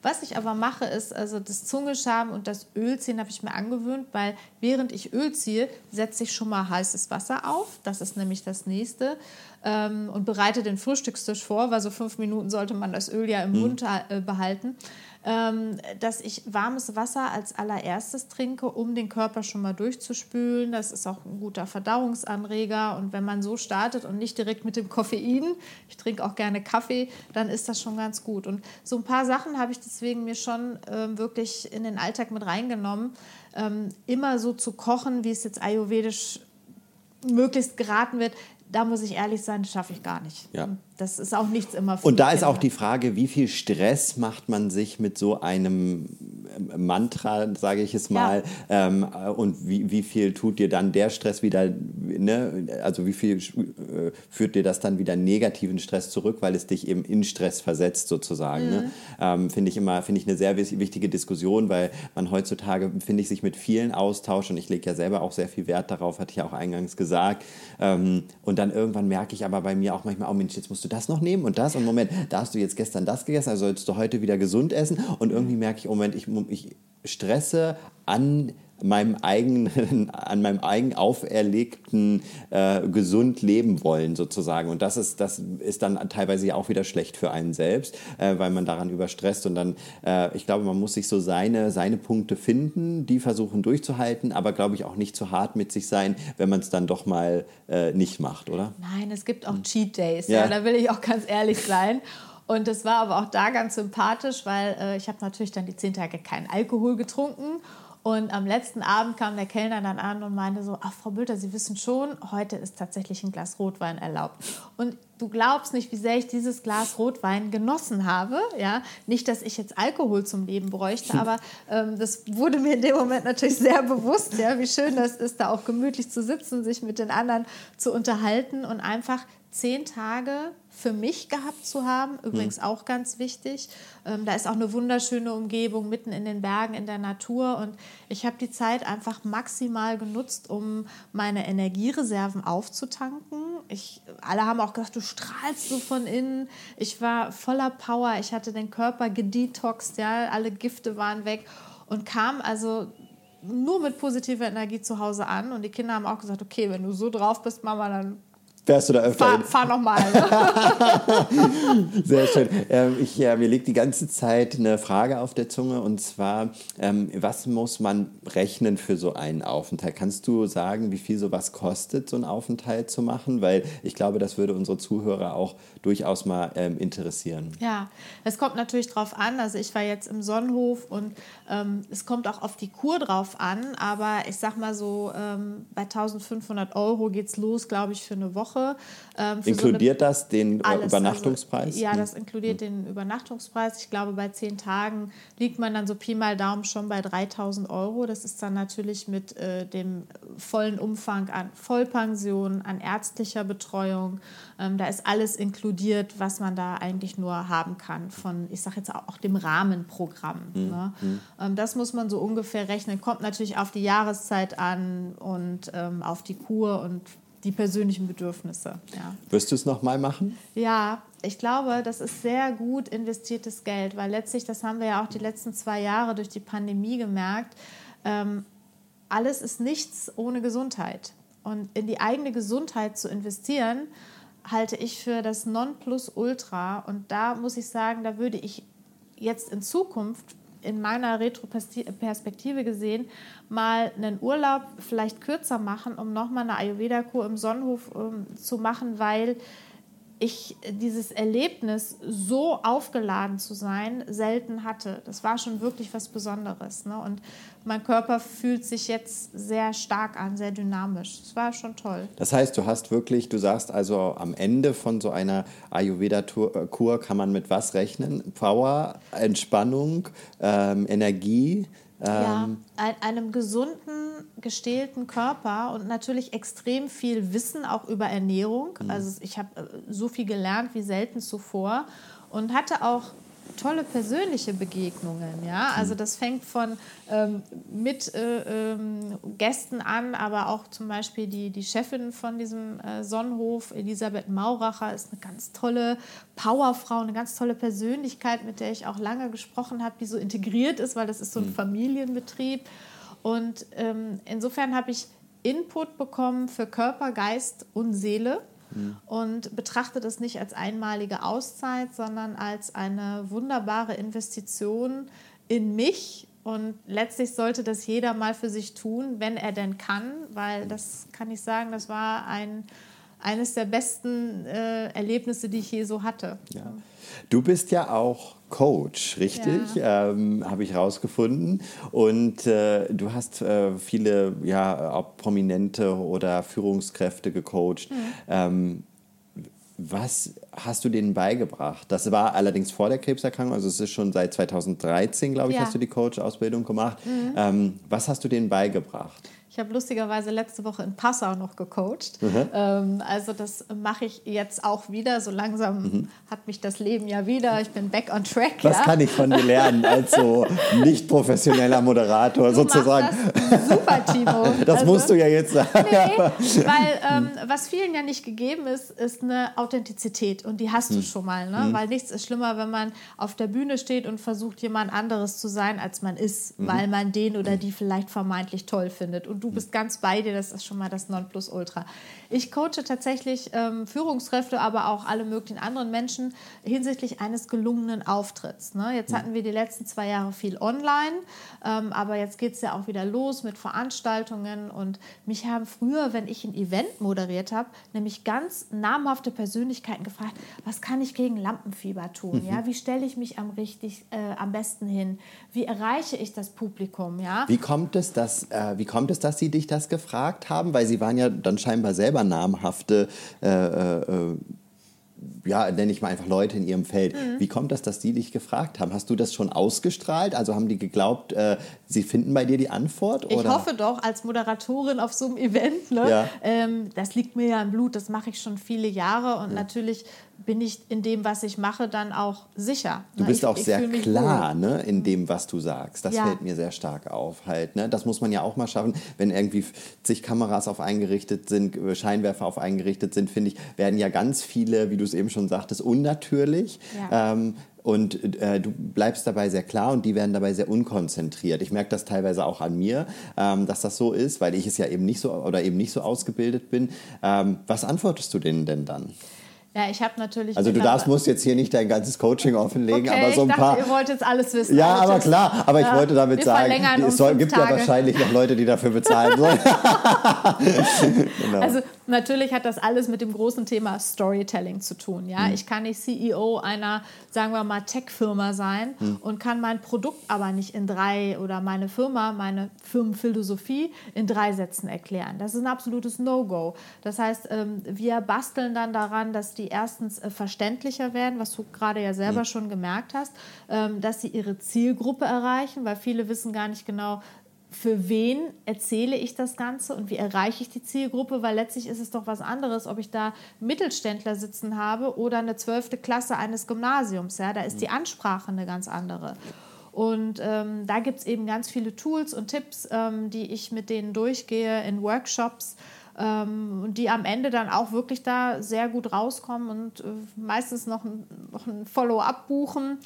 Was ich aber mache, ist, also das Zungeschaben und das Ölziehen habe ich mir angewöhnt, weil während ich Öl ziehe, setze ich schon mal heißes Wasser auf. Das ist nämlich das nächste. Ähm, und bereite den Frühstückstisch vor, weil so fünf Minuten sollte man das Öl ja im mhm. Mund äh, behalten dass ich warmes Wasser als allererstes trinke, um den Körper schon mal durchzuspülen. Das ist auch ein guter Verdauungsanreger. Und wenn man so startet und nicht direkt mit dem Koffein, ich trinke auch gerne Kaffee, dann ist das schon ganz gut. Und so ein paar Sachen habe ich deswegen mir schon ähm, wirklich in den Alltag mit reingenommen. Ähm, immer so zu kochen, wie es jetzt ayurvedisch möglichst geraten wird, da muss ich ehrlich sein, das schaffe ich gar nicht. Ja. Das ist auch nichts immer für Und da ist auch die Frage, wie viel Stress macht man sich mit so einem Mantra, sage ich es mal, ja. ähm, und wie, wie viel tut dir dann der Stress wieder, ne? also wie viel äh, führt dir das dann wieder negativen Stress zurück, weil es dich eben in Stress versetzt sozusagen. Ne? Mhm. Ne? Ähm, finde ich immer, finde ich eine sehr wichtige Diskussion, weil man heutzutage, finde ich, sich mit vielen austauscht und ich lege ja selber auch sehr viel Wert darauf, hatte ich ja auch eingangs gesagt. Ähm, und dann irgendwann merke ich aber bei mir auch manchmal, oh Mensch, jetzt musst du das noch nehmen und das und Moment, da hast du jetzt gestern das gegessen, also sollst du heute wieder gesund essen und irgendwie merke ich, oh Moment, ich, ich stresse an meinem eigenen, an meinem eigen auferlegten äh, gesund leben wollen sozusagen. Und das ist, das ist dann teilweise ja auch wieder schlecht für einen selbst, äh, weil man daran überstresst. Und dann, äh, ich glaube, man muss sich so seine, seine Punkte finden, die versuchen durchzuhalten, aber glaube ich auch nicht zu hart mit sich sein, wenn man es dann doch mal äh, nicht macht, oder? Nein, es gibt auch Cheat Days, ja. ja da will ich auch ganz ehrlich sein. Und das war aber auch da ganz sympathisch, weil äh, ich habe natürlich dann die zehn Tage keinen Alkohol getrunken und am letzten Abend kam der Kellner dann an und meinte so, ach Frau Bülter, Sie wissen schon, heute ist tatsächlich ein Glas Rotwein erlaubt. Und du glaubst nicht, wie sehr ich dieses Glas Rotwein genossen habe. Ja? Nicht, dass ich jetzt Alkohol zum Leben bräuchte, aber ähm, das wurde mir in dem Moment natürlich sehr bewusst, ja, wie schön das ist, da auch gemütlich zu sitzen, sich mit den anderen zu unterhalten und einfach zehn Tage für mich gehabt zu haben. Übrigens mhm. auch ganz wichtig. Ähm, da ist auch eine wunderschöne Umgebung mitten in den Bergen, in der Natur. Und ich habe die Zeit einfach maximal genutzt, um meine Energiereserven aufzutanken. Ich, alle haben auch gesagt, du strahlst so von innen. Ich war voller Power. Ich hatte den Körper gedetoxt, ja, alle Gifte waren weg und kam also nur mit positiver Energie zu Hause an. Und die Kinder haben auch gesagt, okay, wenn du so drauf bist, Mama, dann Fährst du da öfter fahr? Fahr nochmal. Sehr schön. Ähm, ich, ja, mir liegt die ganze Zeit eine Frage auf der Zunge und zwar, ähm, was muss man rechnen für so einen Aufenthalt? Kannst du sagen, wie viel sowas kostet, so einen Aufenthalt zu machen? Weil ich glaube, das würde unsere Zuhörer auch durchaus mal ähm, interessieren. Ja, es kommt natürlich drauf an. Also ich war jetzt im Sonnenhof und ähm, es kommt auch auf die Kur drauf an. Aber ich sag mal so, ähm, bei 1500 Euro geht es los, glaube ich, für eine Woche. Woche. Ähm, inkludiert so das den alles, Übernachtungspreis? Also, ja, das inkludiert hm. den Übernachtungspreis. Ich glaube, bei zehn Tagen liegt man dann so Pi mal Daumen schon bei 3000 Euro. Das ist dann natürlich mit äh, dem vollen Umfang an Vollpension, an ärztlicher Betreuung. Ähm, da ist alles inkludiert, was man da eigentlich nur haben kann von, ich sage jetzt auch dem Rahmenprogramm. Mhm. Ne? Hm. Ähm, das muss man so ungefähr rechnen. Kommt natürlich auf die Jahreszeit an und ähm, auf die Kur und die persönlichen Bedürfnisse. Ja. Wirst du es nochmal machen? Ja, ich glaube, das ist sehr gut investiertes Geld, weil letztlich, das haben wir ja auch die letzten zwei Jahre durch die Pandemie gemerkt, ähm, alles ist nichts ohne Gesundheit. Und in die eigene Gesundheit zu investieren, halte ich für das Nonplusultra. Und da muss ich sagen, da würde ich jetzt in Zukunft in meiner Retroperspektive gesehen mal einen Urlaub vielleicht kürzer machen, um nochmal eine Ayurveda-Kur im Sonnenhof ähm, zu machen, weil ich dieses Erlebnis, so aufgeladen zu sein, selten hatte. Das war schon wirklich was Besonderes. Ne? Und mein Körper fühlt sich jetzt sehr stark an, sehr dynamisch. Das war schon toll. Das heißt, du hast wirklich, du sagst also am Ende von so einer Ayurveda-Kur kann man mit was rechnen? Power, Entspannung, ähm, Energie. Ja, ähm, ein, einem gesunden, gestählten Körper und natürlich extrem viel Wissen auch über Ernährung. Mhm. Also ich habe äh, so viel gelernt wie selten zuvor und hatte auch tolle persönliche Begegnungen. Ja? Also das fängt von ähm, mit äh, ähm, Gästen an, aber auch zum Beispiel die, die Chefin von diesem äh, Sonnenhof, Elisabeth Mauracher, ist eine ganz tolle Powerfrau, eine ganz tolle Persönlichkeit, mit der ich auch lange gesprochen habe, die so integriert ist, weil das ist so ein mhm. Familienbetrieb. Und ähm, insofern habe ich Input bekommen für Körper, Geist und Seele und betrachte das nicht als einmalige Auszeit, sondern als eine wunderbare Investition in mich. Und letztlich sollte das jeder mal für sich tun, wenn er denn kann, weil das kann ich sagen, das war ein, eines der besten äh, Erlebnisse, die ich je so hatte. Ja. Du bist ja auch Coach, richtig? Ja. Ähm, Habe ich rausgefunden. Und äh, du hast äh, viele ja, auch Prominente oder Führungskräfte gecoacht. Mhm. Ähm, was hast du denen beigebracht? Das war allerdings vor der Krebserkrankung, also es ist schon seit 2013, glaube ich, ja. hast du die Coach-Ausbildung gemacht. Mhm. Ähm, was hast du denen beigebracht? Ich habe lustigerweise letzte Woche in Passau noch gecoacht. Mhm. Ähm, also das mache ich jetzt auch wieder. So langsam mhm. hat mich das Leben ja wieder. Ich bin back on track. Was ja? kann ich von dir lernen als so nicht professioneller Moderator du sozusagen? Das super, Timo. Das also, musst du ja jetzt sagen. Nee, weil ähm, was vielen ja nicht gegeben ist, ist eine Authentizität. Und die hast mhm. du schon mal. Ne? Mhm. Weil nichts ist schlimmer, wenn man auf der Bühne steht und versucht, jemand anderes zu sein, als man ist, mhm. weil man den oder die vielleicht vermeintlich toll findet. Und du du bist ganz bei dir, das ist schon mal das Nonplusultra. Ich coache tatsächlich ähm, Führungskräfte, aber auch alle möglichen anderen Menschen hinsichtlich eines gelungenen Auftritts. Ne? Jetzt hatten wir die letzten zwei Jahre viel online, ähm, aber jetzt geht es ja auch wieder los mit Veranstaltungen und mich haben früher, wenn ich ein Event moderiert habe, nämlich ganz namhafte Persönlichkeiten gefragt, was kann ich gegen Lampenfieber tun? Mhm. Ja? Wie stelle ich mich am, richtig, äh, am besten hin? Wie erreiche ich das Publikum? Ja? Wie kommt es, dass, äh, wie kommt es, dass Sie dich das gefragt haben? Weil Sie waren ja dann scheinbar selber namhafte äh, äh, ja, nenne ich mal einfach Leute in ihrem Feld. Mhm. Wie kommt das, dass die dich gefragt haben? Hast du das schon ausgestrahlt? Also haben die geglaubt, äh, sie finden bei dir die Antwort? Oder? Ich hoffe doch, als Moderatorin auf so einem Event. Ne? Ja. Ähm, das liegt mir ja im Blut, das mache ich schon viele Jahre und ja. natürlich bin ich in dem, was ich mache, dann auch sicher. Du bist ich, auch ich sehr klar ne, in dem, was du sagst. Das ja. fällt mir sehr stark auf. Halt, ne? Das muss man ja auch mal schaffen. Wenn irgendwie zig Kameras auf eingerichtet sind, äh, Scheinwerfer auf eingerichtet sind, finde ich, werden ja ganz viele, wie du es eben schon sagtest, unnatürlich. Ja. Ähm, und äh, du bleibst dabei sehr klar und die werden dabei sehr unkonzentriert. Ich merke das teilweise auch an mir, ähm, dass das so ist, weil ich es ja eben nicht so oder eben nicht so ausgebildet bin. Ähm, was antwortest du denen denn dann? Ja, ich habe natürlich. Also du darfst, musst jetzt hier nicht dein ganzes Coaching offenlegen, okay, aber so ein ich dachte, paar. Ihr wollt jetzt alles wissen. Ja, aber klar. Aber ich ja, wollte damit sagen, um es soll, gibt Tage. ja wahrscheinlich noch Leute, die dafür bezahlen sollen. genau. Also natürlich hat das alles mit dem großen Thema Storytelling zu tun. Ja, mhm. ich kann nicht CEO einer, sagen wir mal, Tech-Firma sein mhm. und kann mein Produkt aber nicht in drei oder meine Firma, meine Firmenphilosophie in drei Sätzen erklären. Das ist ein absolutes No-Go. Das heißt, ähm, wir basteln dann daran, dass die erstens äh, verständlicher werden, was du gerade ja selber mhm. schon gemerkt hast, ähm, dass sie ihre Zielgruppe erreichen, weil viele wissen gar nicht genau, für wen erzähle ich das Ganze und wie erreiche ich die Zielgruppe, weil letztlich ist es doch was anderes, ob ich da Mittelständler sitzen habe oder eine zwölfte Klasse eines Gymnasiums. Ja? Da ist die Ansprache eine ganz andere. Und ähm, da gibt es eben ganz viele Tools und Tipps, ähm, die ich mit denen durchgehe in Workshops ähm, und die am Ende dann auch wirklich da sehr gut rauskommen und äh, meistens noch ein, noch ein Follow-up buchen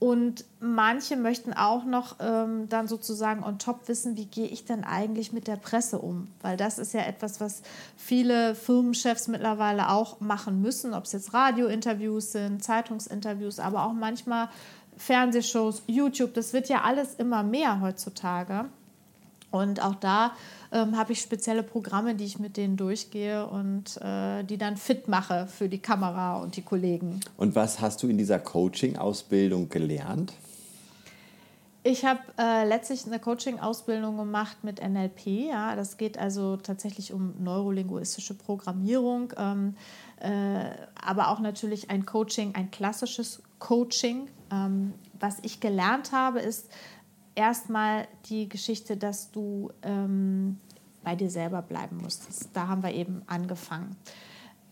Und manche möchten auch noch ähm, dann sozusagen on top wissen, wie gehe ich denn eigentlich mit der Presse um? Weil das ist ja etwas, was viele Firmenchefs mittlerweile auch machen müssen, ob es jetzt Radiointerviews sind, Zeitungsinterviews, aber auch manchmal Fernsehshows, YouTube. Das wird ja alles immer mehr heutzutage. Und auch da ähm, habe ich spezielle Programme, die ich mit denen durchgehe und äh, die dann fit mache für die Kamera und die Kollegen. Und was hast du in dieser Coaching-Ausbildung gelernt? Ich habe äh, letztlich eine Coaching-Ausbildung gemacht mit NLP. Ja, das geht also tatsächlich um neurolinguistische Programmierung, ähm, äh, aber auch natürlich ein Coaching, ein klassisches Coaching. Ähm, was ich gelernt habe, ist, erstmal die Geschichte, dass du ähm, bei dir selber bleiben musstest. Da haben wir eben angefangen.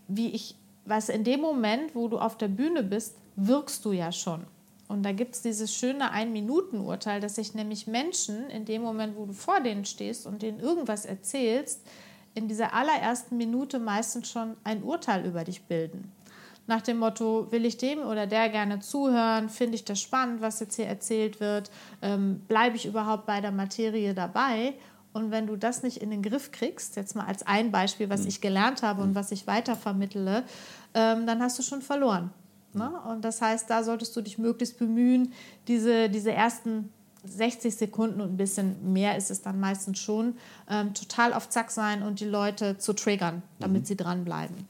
Wie ich, was in dem Moment, wo du auf der Bühne bist, wirkst du ja schon. Und da gibt es dieses schöne Ein-Minuten-Urteil, dass sich nämlich Menschen in dem Moment, wo du vor denen stehst und denen irgendwas erzählst, in dieser allerersten Minute meistens schon ein Urteil über dich bilden nach dem Motto, will ich dem oder der gerne zuhören, finde ich das spannend, was jetzt hier erzählt wird, ähm, bleibe ich überhaupt bei der Materie dabei? Und wenn du das nicht in den Griff kriegst, jetzt mal als ein Beispiel, was mhm. ich gelernt habe und mhm. was ich weitervermittle, ähm, dann hast du schon verloren. Ne? Und das heißt, da solltest du dich möglichst bemühen, diese, diese ersten 60 Sekunden und ein bisschen mehr ist es dann meistens schon, ähm, total auf Zack sein und die Leute zu triggern, damit mhm. sie dranbleiben.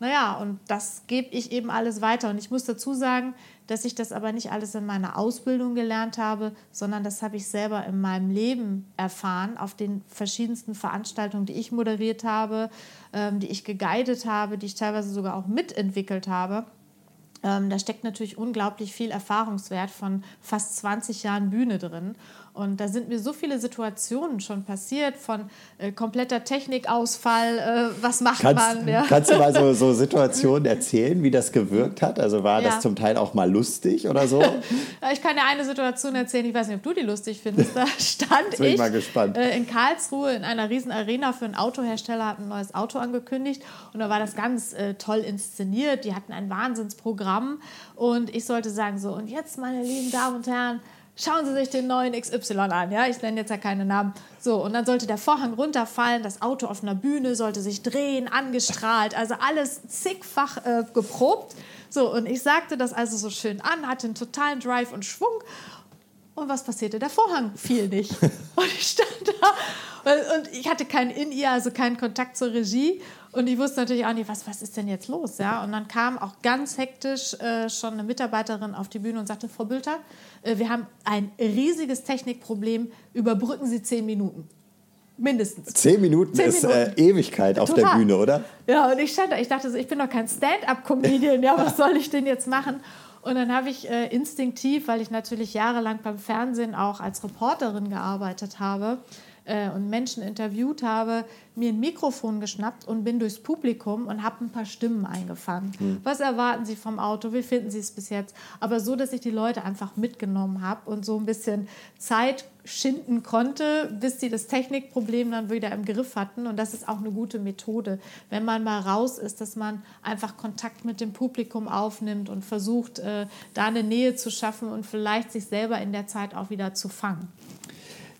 Naja, und das gebe ich eben alles weiter. Und ich muss dazu sagen, dass ich das aber nicht alles in meiner Ausbildung gelernt habe, sondern das habe ich selber in meinem Leben erfahren, auf den verschiedensten Veranstaltungen, die ich moderiert habe, ähm, die ich geguidet habe, die ich teilweise sogar auch mitentwickelt habe. Ähm, da steckt natürlich unglaublich viel Erfahrungswert von fast 20 Jahren Bühne drin. Und da sind mir so viele Situationen schon passiert, von äh, kompletter Technikausfall, äh, was macht kannst, man? Ja. Kannst du mal so, so Situationen erzählen, wie das gewirkt hat? Also war ja. das zum Teil auch mal lustig oder so? ich kann dir eine Situation erzählen, ich weiß nicht, ob du die lustig findest. Da stand ich, ich äh, in Karlsruhe in einer riesen Arena für einen Autohersteller, hat ein neues Auto angekündigt und da war das ganz äh, toll inszeniert. Die hatten ein Wahnsinnsprogramm und ich sollte sagen so, und jetzt, meine lieben Damen und Herren, schauen Sie sich den neuen XY an. Ja, ich nenne jetzt ja keine Namen. So, und dann sollte der Vorhang runterfallen, das Auto auf einer Bühne sollte sich drehen, angestrahlt, also alles zigfach äh, geprobt. So, und ich sagte das also so schön an, hatte einen totalen Drive und Schwung. Und was passierte? Der Vorhang fiel nicht. Und ich stand da und ich hatte keinen In-Ear, also keinen Kontakt zur Regie. Und ich wusste natürlich auch nicht, was, was ist denn jetzt los? Ja? Und dann kam auch ganz hektisch äh, schon eine Mitarbeiterin auf die Bühne und sagte, Frau Bülter, äh, wir haben ein riesiges Technikproblem, überbrücken Sie zehn Minuten. Mindestens. Zehn Minuten Zehn ist Minuten. Äh, Ewigkeit auf Total. der Bühne, oder? Ja, und ich stand da, ich dachte so, ich bin doch kein Stand-up-Comedian, ja, was soll ich denn jetzt machen? Und dann habe ich äh, instinktiv, weil ich natürlich jahrelang beim Fernsehen auch als Reporterin gearbeitet habe, äh, und Menschen interviewt habe, mir ein Mikrofon geschnappt und bin durchs Publikum und habe ein paar Stimmen eingefangen. Mhm. Was erwarten Sie vom Auto? Wie finden Sie es bis jetzt? Aber so, dass ich die Leute einfach mitgenommen habe und so ein bisschen Zeit schinden konnte, bis sie das Technikproblem dann wieder im Griff hatten. Und das ist auch eine gute Methode, wenn man mal raus ist, dass man einfach Kontakt mit dem Publikum aufnimmt und versucht, äh, da eine Nähe zu schaffen und vielleicht sich selber in der Zeit auch wieder zu fangen.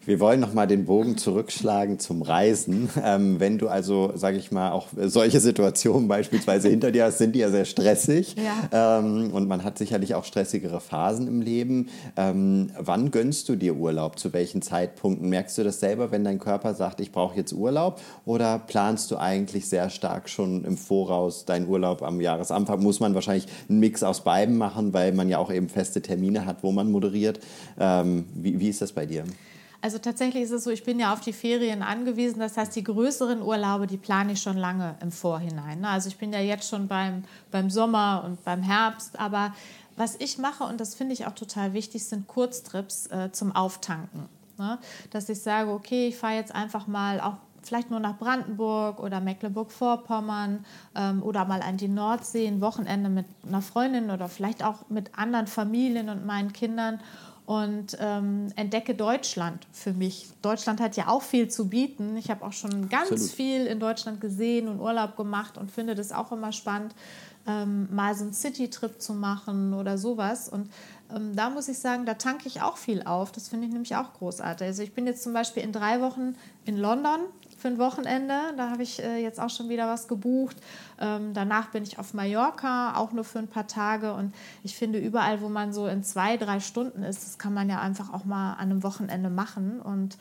Wir wollen noch mal den Bogen zurückschlagen zum Reisen. Ähm, wenn du also, sage ich mal, auch solche Situationen beispielsweise hinter dir hast, sind die ja sehr stressig. Ja. Ähm, und man hat sicherlich auch stressigere Phasen im Leben. Ähm, wann gönnst du dir Urlaub? Zu welchen Zeitpunkten? Merkst du das selber, wenn dein Körper sagt, ich brauche jetzt Urlaub? Oder planst du eigentlich sehr stark schon im Voraus deinen Urlaub am Jahresanfang? Muss man wahrscheinlich einen Mix aus beiden machen, weil man ja auch eben feste Termine hat, wo man moderiert. Ähm, wie, wie ist das bei dir? Also tatsächlich ist es so, ich bin ja auf die Ferien angewiesen. Das heißt, die größeren Urlaube, die plane ich schon lange im Vorhinein. Ne? Also ich bin ja jetzt schon beim, beim Sommer und beim Herbst. Aber was ich mache, und das finde ich auch total wichtig, sind Kurztrips äh, zum Auftanken. Ne? Dass ich sage, okay, ich fahre jetzt einfach mal auch vielleicht nur nach Brandenburg oder Mecklenburg-Vorpommern ähm, oder mal an die Nordsee, ein Wochenende mit einer Freundin oder vielleicht auch mit anderen Familien und meinen Kindern und ähm, entdecke Deutschland für mich. Deutschland hat ja auch viel zu bieten. Ich habe auch schon ganz Absolut. viel in Deutschland gesehen und Urlaub gemacht und finde das auch immer spannend, ähm, mal so einen City-Trip zu machen oder sowas. Und ähm, da muss ich sagen, da tanke ich auch viel auf. Das finde ich nämlich auch großartig. Also ich bin jetzt zum Beispiel in drei Wochen in London für ein Wochenende. Da habe ich äh, jetzt auch schon wieder was gebucht. Ähm, danach bin ich auf Mallorca, auch nur für ein paar Tage. Und ich finde, überall, wo man so in zwei, drei Stunden ist, das kann man ja einfach auch mal an einem Wochenende machen. Und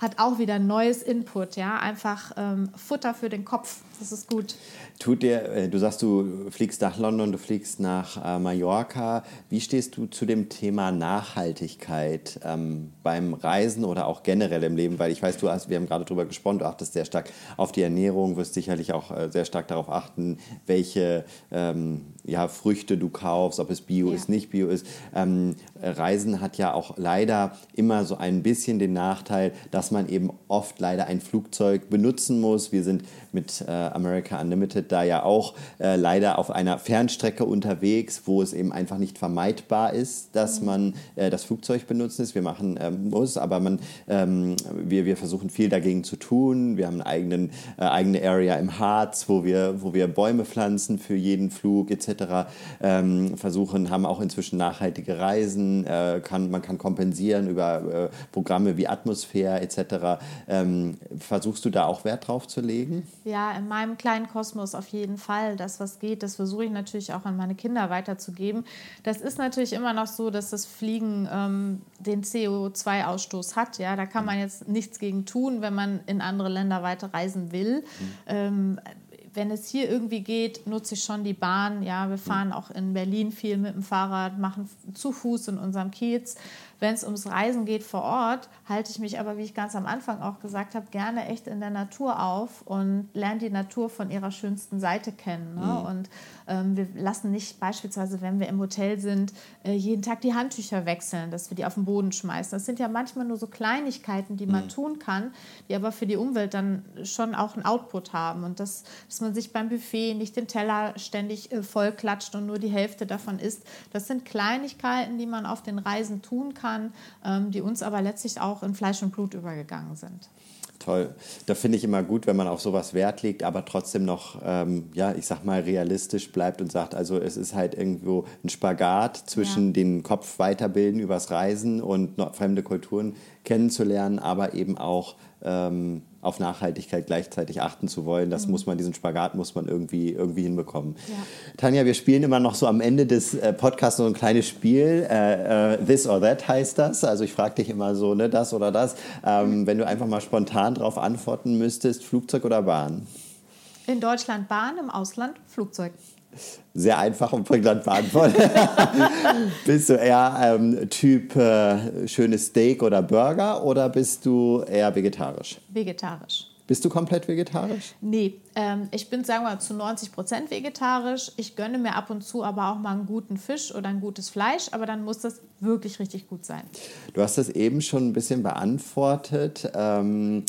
hat auch wieder neues Input, ja, einfach ähm, Futter für den Kopf. Das ist gut. Tut dir, äh, du sagst, du fliegst nach London, du fliegst nach äh, Mallorca. Wie stehst du zu dem Thema Nachhaltigkeit ähm, beim Reisen oder auch generell im Leben? Weil ich weiß, du hast, wir haben gerade darüber gesprochen, du achtest sehr stark auf die Ernährung, wirst sicherlich auch äh, sehr stark darauf achten, welche ähm, ja, Früchte du kaufst, ob es Bio ja. ist, nicht Bio ist. Ähm, Reisen hat ja auch leider immer so ein bisschen den Nachteil, dass man eben oft leider ein Flugzeug benutzen muss. Wir sind mit äh, America Unlimited da ja auch äh, leider auf einer Fernstrecke unterwegs, wo es eben einfach nicht vermeidbar ist, dass mhm. man äh, das Flugzeug benutzen ist. Wir machen ähm, muss, aber man, ähm, wir, wir versuchen viel dagegen zu tun. Wir haben eine eigenen, äh, eigene Area im Harz, wo wir, wo wir Bäume pflanzen für jeden Flug etc. Ähm, versuchen, haben auch inzwischen nachhaltige Reisen, äh, kann, man kann kompensieren über äh, Programme wie Atmosphäre etc. Ähm, versuchst du da auch Wert drauf zu legen? Ja, in meinem kleinen Kosmos auf jeden Fall. Das, was geht, das versuche ich natürlich auch an meine Kinder weiterzugeben. Das ist natürlich immer noch so, dass das Fliegen ähm, den CO2-Ausstoß hat. Ja, da kann man jetzt nichts gegen tun, wenn man in andere Länder weiter reisen will. Mhm. Ähm, wenn es hier irgendwie geht, nutze ich schon die Bahn. Ja, wir fahren auch in Berlin viel mit dem Fahrrad, machen zu Fuß in unserem Kiez. Wenn es ums Reisen geht vor Ort, halte ich mich aber, wie ich ganz am Anfang auch gesagt habe, gerne echt in der Natur auf und lerne die Natur von ihrer schönsten Seite kennen. Ne? Mhm. Und ähm, wir lassen nicht beispielsweise, wenn wir im Hotel sind, äh, jeden Tag die Handtücher wechseln, dass wir die auf den Boden schmeißen. Das sind ja manchmal nur so Kleinigkeiten, die man mhm. tun kann, die aber für die Umwelt dann schon auch einen Output haben. Und das, dass man sich beim Buffet nicht den Teller ständig äh, voll klatscht und nur die Hälfte davon isst, das sind Kleinigkeiten, die man auf den Reisen tun kann kann, ähm, die uns aber letztlich auch in Fleisch und Blut übergegangen sind. Toll. Da finde ich immer gut, wenn man auf sowas Wert legt, aber trotzdem noch, ähm, ja, ich sag mal, realistisch bleibt und sagt, also es ist halt irgendwo ein Spagat zwischen ja. den Kopf weiterbilden übers Reisen und fremde Kulturen kennenzulernen, aber eben auch ähm, auf Nachhaltigkeit gleichzeitig achten zu wollen. Das mhm. muss man, diesen Spagat muss man irgendwie, irgendwie hinbekommen. Ja. Tanja, wir spielen immer noch so am Ende des äh, Podcasts so ein kleines Spiel. Äh, äh, this or that heißt das. Also ich frage dich immer so, ne, das oder das. Ähm, mhm. Wenn du einfach mal spontan darauf antworten müsstest, Flugzeug oder Bahn? In Deutschland Bahn, im Ausland Flugzeug. Sehr einfach und prägnant beantwortet. bist du eher ähm, Typ äh, schönes Steak oder Burger oder bist du eher vegetarisch? Vegetarisch. Bist du komplett vegetarisch? Nee, ähm, ich bin, sagen wir mal, zu 90 Prozent vegetarisch. Ich gönne mir ab und zu aber auch mal einen guten Fisch oder ein gutes Fleisch, aber dann muss das wirklich richtig gut sein. Du hast das eben schon ein bisschen beantwortet. Ähm,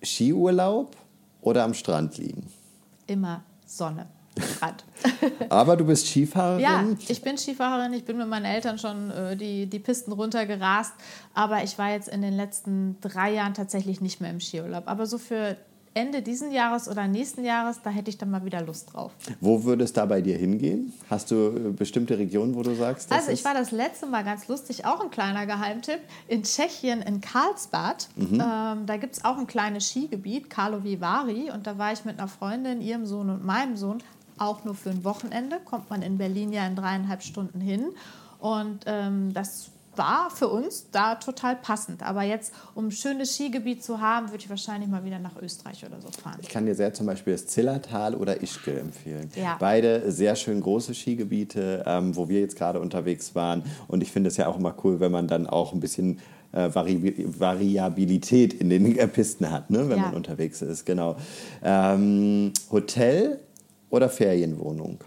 Skiurlaub oder am Strand liegen? Immer Sonne. Rad. Aber du bist Skifahrerin? Ja, ich bin Skifahrerin. Ich bin mit meinen Eltern schon äh, die, die Pisten runtergerast. Aber ich war jetzt in den letzten drei Jahren tatsächlich nicht mehr im Skiurlaub. Aber so für Ende diesen Jahres oder nächsten Jahres, da hätte ich dann mal wieder Lust drauf. Wo würde es da bei dir hingehen? Hast du äh, bestimmte Regionen, wo du sagst? Also ich war das letzte Mal ganz lustig, auch ein kleiner Geheimtipp, in Tschechien, in Karlsbad. Mhm. Ähm, da gibt es auch ein kleines Skigebiet, Karlovy Vary. Und da war ich mit einer Freundin, ihrem Sohn und meinem Sohn auch nur für ein Wochenende. Kommt man in Berlin ja in dreieinhalb Stunden hin. Und ähm, das war für uns da total passend. Aber jetzt, um ein schönes Skigebiet zu haben, würde ich wahrscheinlich mal wieder nach Österreich oder so fahren. Ich kann dir sehr zum Beispiel das Zillertal oder Ischgl empfehlen. Ja. Beide sehr schön große Skigebiete, ähm, wo wir jetzt gerade unterwegs waren. Und ich finde es ja auch immer cool, wenn man dann auch ein bisschen äh, Vari Variabilität in den äh, Pisten hat, ne, wenn ja. man unterwegs ist. Genau. Ähm, Hotel oder Ferienwohnung?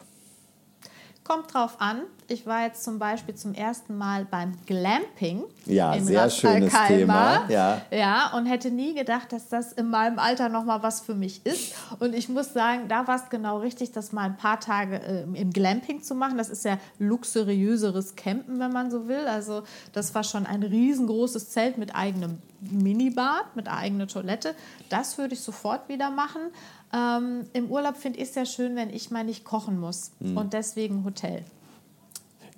Kommt drauf an. Ich war jetzt zum Beispiel zum ersten Mal beim Glamping. Ja, in sehr schönes Thema. Ja. ja, und hätte nie gedacht, dass das in meinem Alter nochmal was für mich ist. Und ich muss sagen, da war es genau richtig, das mal ein paar Tage äh, im Glamping zu machen. Das ist ja luxuriöseres Campen, wenn man so will. Also das war schon ein riesengroßes Zelt mit eigenem Minibad, mit eigener Toilette. Das würde ich sofort wieder machen. Ähm, Im Urlaub finde ich es sehr schön, wenn ich mal nicht kochen muss. Mhm. Und deswegen Hotel.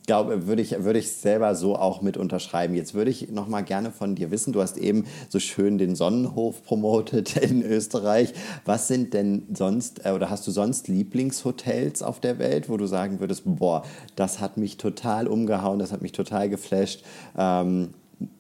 glaube, würde ich, würde ich selber so auch mit unterschreiben. Jetzt würde ich noch mal gerne von dir wissen, du hast eben so schön den Sonnenhof promotet in Österreich. Was sind denn sonst, äh, oder hast du sonst Lieblingshotels auf der Welt, wo du sagen würdest, boah, das hat mich total umgehauen, das hat mich total geflasht. Ähm,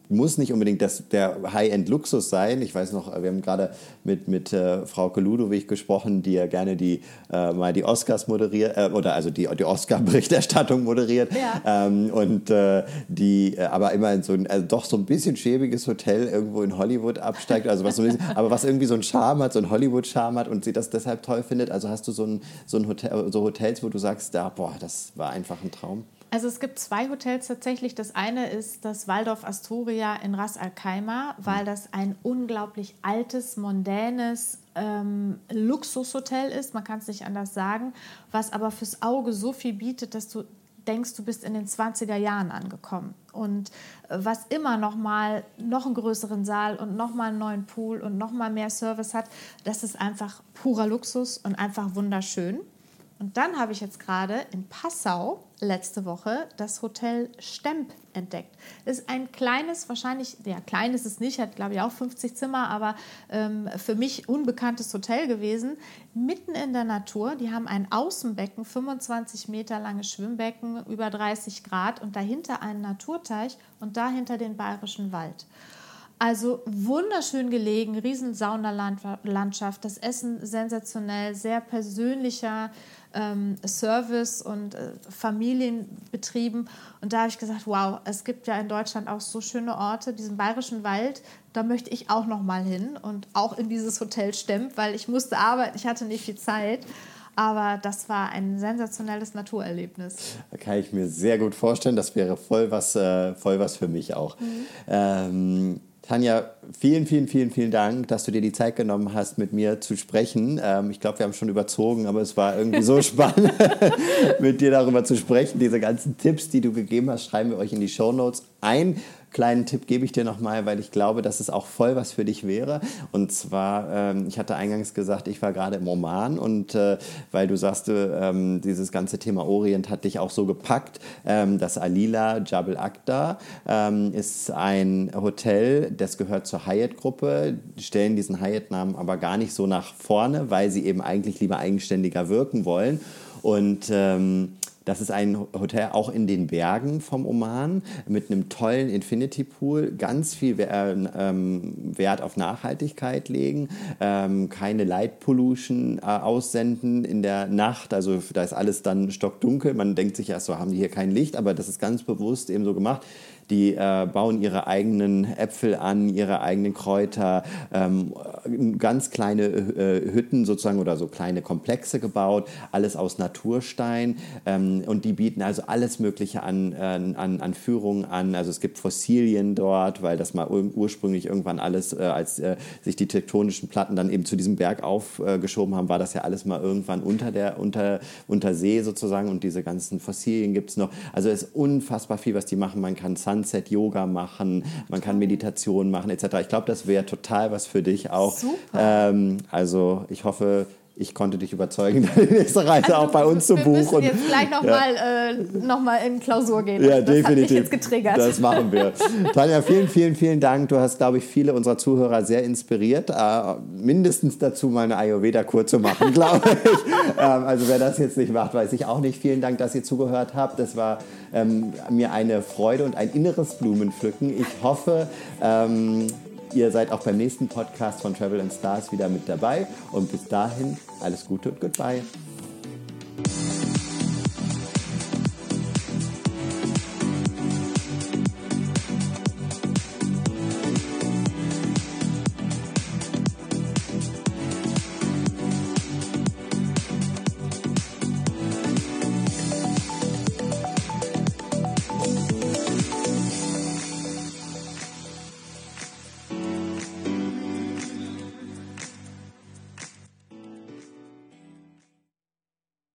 muss nicht unbedingt das, der High-End-Luxus sein. Ich weiß noch, wir haben gerade mit, mit äh, Frau Ludowig gesprochen, die ja gerne die, äh, mal die Oscars moderiert, äh, oder also die, die Oscar-Berichterstattung moderiert. Ja. Ähm, und äh, die äh, aber immer in so ein, also doch so ein bisschen schäbiges Hotel irgendwo in Hollywood absteigt, also was so bisschen, aber was irgendwie so einen Charme hat, so einen Hollywood-Charme hat und sie das deshalb toll findet. Also hast du so, ein, so, ein Hotel, so Hotels, wo du sagst, da, boah, das war einfach ein Traum? Also es gibt zwei Hotels tatsächlich. Das eine ist das Waldorf Astoria in Ras Al Khaimah, weil das ein unglaublich altes, mondänes ähm, Luxushotel ist. Man kann es nicht anders sagen, was aber fürs Auge so viel bietet, dass du denkst, du bist in den 20er Jahren angekommen. Und äh, was immer noch mal noch einen größeren Saal und noch mal einen neuen Pool und noch mal mehr Service hat, das ist einfach purer Luxus und einfach wunderschön. Und dann habe ich jetzt gerade in Passau letzte Woche das Hotel Stemp entdeckt. Ist ein kleines, wahrscheinlich, ja, klein ist es nicht, hat glaube ich auch 50 Zimmer, aber ähm, für mich unbekanntes Hotel gewesen, mitten in der Natur. Die haben ein Außenbecken, 25 Meter langes Schwimmbecken, über 30 Grad und dahinter einen Naturteich und dahinter den bayerischen Wald. Also wunderschön gelegen, riesen Saunalandschaft, das Essen sensationell, sehr persönlicher ähm, Service und äh, Familienbetrieben. Und da habe ich gesagt, wow, es gibt ja in Deutschland auch so schöne Orte, diesen bayerischen Wald, da möchte ich auch noch mal hin und auch in dieses Hotel Stemp, weil ich musste arbeiten, ich hatte nicht viel Zeit. Aber das war ein sensationelles Naturerlebnis. Da kann ich mir sehr gut vorstellen. Das wäre voll was, äh, voll was für mich auch. Mhm. Ähm, Tanja, vielen, vielen, vielen, vielen Dank, dass du dir die Zeit genommen hast, mit mir zu sprechen. Ähm, ich glaube, wir haben schon überzogen, aber es war irgendwie so spannend, mit dir darüber zu sprechen. Diese ganzen Tipps, die du gegeben hast, schreiben wir euch in die Show Notes ein kleinen Tipp gebe ich dir nochmal, weil ich glaube, dass es auch voll was für dich wäre. Und zwar, ähm, ich hatte eingangs gesagt, ich war gerade im Oman und äh, weil du sagst, ähm, dieses ganze Thema Orient hat dich auch so gepackt. Ähm, das Alila Jabal Akda ähm, ist ein Hotel, das gehört zur Hyatt-Gruppe, stellen diesen Hyatt-Namen aber gar nicht so nach vorne, weil sie eben eigentlich lieber eigenständiger wirken wollen. Und ähm, das ist ein Hotel auch in den Bergen vom Oman mit einem tollen Infinity Pool, ganz viel äh, ähm, Wert auf Nachhaltigkeit legen, ähm, keine Light Pollution äh, aussenden in der Nacht. Also da ist alles dann stockdunkel. Man denkt sich erst so, haben die hier kein Licht, aber das ist ganz bewusst eben so gemacht. Die äh, bauen ihre eigenen Äpfel an, ihre eigenen Kräuter, ähm, ganz kleine äh, Hütten sozusagen oder so kleine Komplexe gebaut, alles aus Naturstein. Ähm, und die bieten also alles Mögliche an, äh, an, an Führungen an. Also es gibt Fossilien dort, weil das mal ur ursprünglich irgendwann alles, äh, als äh, sich die tektonischen Platten dann eben zu diesem Berg aufgeschoben haben, war das ja alles mal irgendwann unter der unter, unter See sozusagen und diese ganzen Fossilien gibt es noch. Also es ist unfassbar viel, was die machen. Man kann Sun Sunset-Yoga machen, man kann Meditation machen etc. Ich glaube, das wäre total was für dich auch. Super. Ähm, also ich hoffe, ich konnte dich überzeugen, die nächste Reise also, auch bei uns zu buchen. Wir müssen jetzt gleich nochmal ja. äh, noch in Klausur gehen. Ja, das definitiv. Hat mich jetzt getriggert. Das machen wir. Tanja, vielen, vielen, vielen Dank. Du hast, glaube ich, viele unserer Zuhörer sehr inspiriert, äh, mindestens dazu mal eine Ayurveda-Kur zu machen, glaube ich. ähm, also wer das jetzt nicht macht, weiß ich auch nicht. Vielen Dank, dass ihr zugehört habt. Das war ähm, mir eine Freude und ein inneres Blumenpflücken. Ich hoffe, ähm, Ihr seid auch beim nächsten Podcast von Travel and Stars wieder mit dabei. Und bis dahin alles Gute und Goodbye.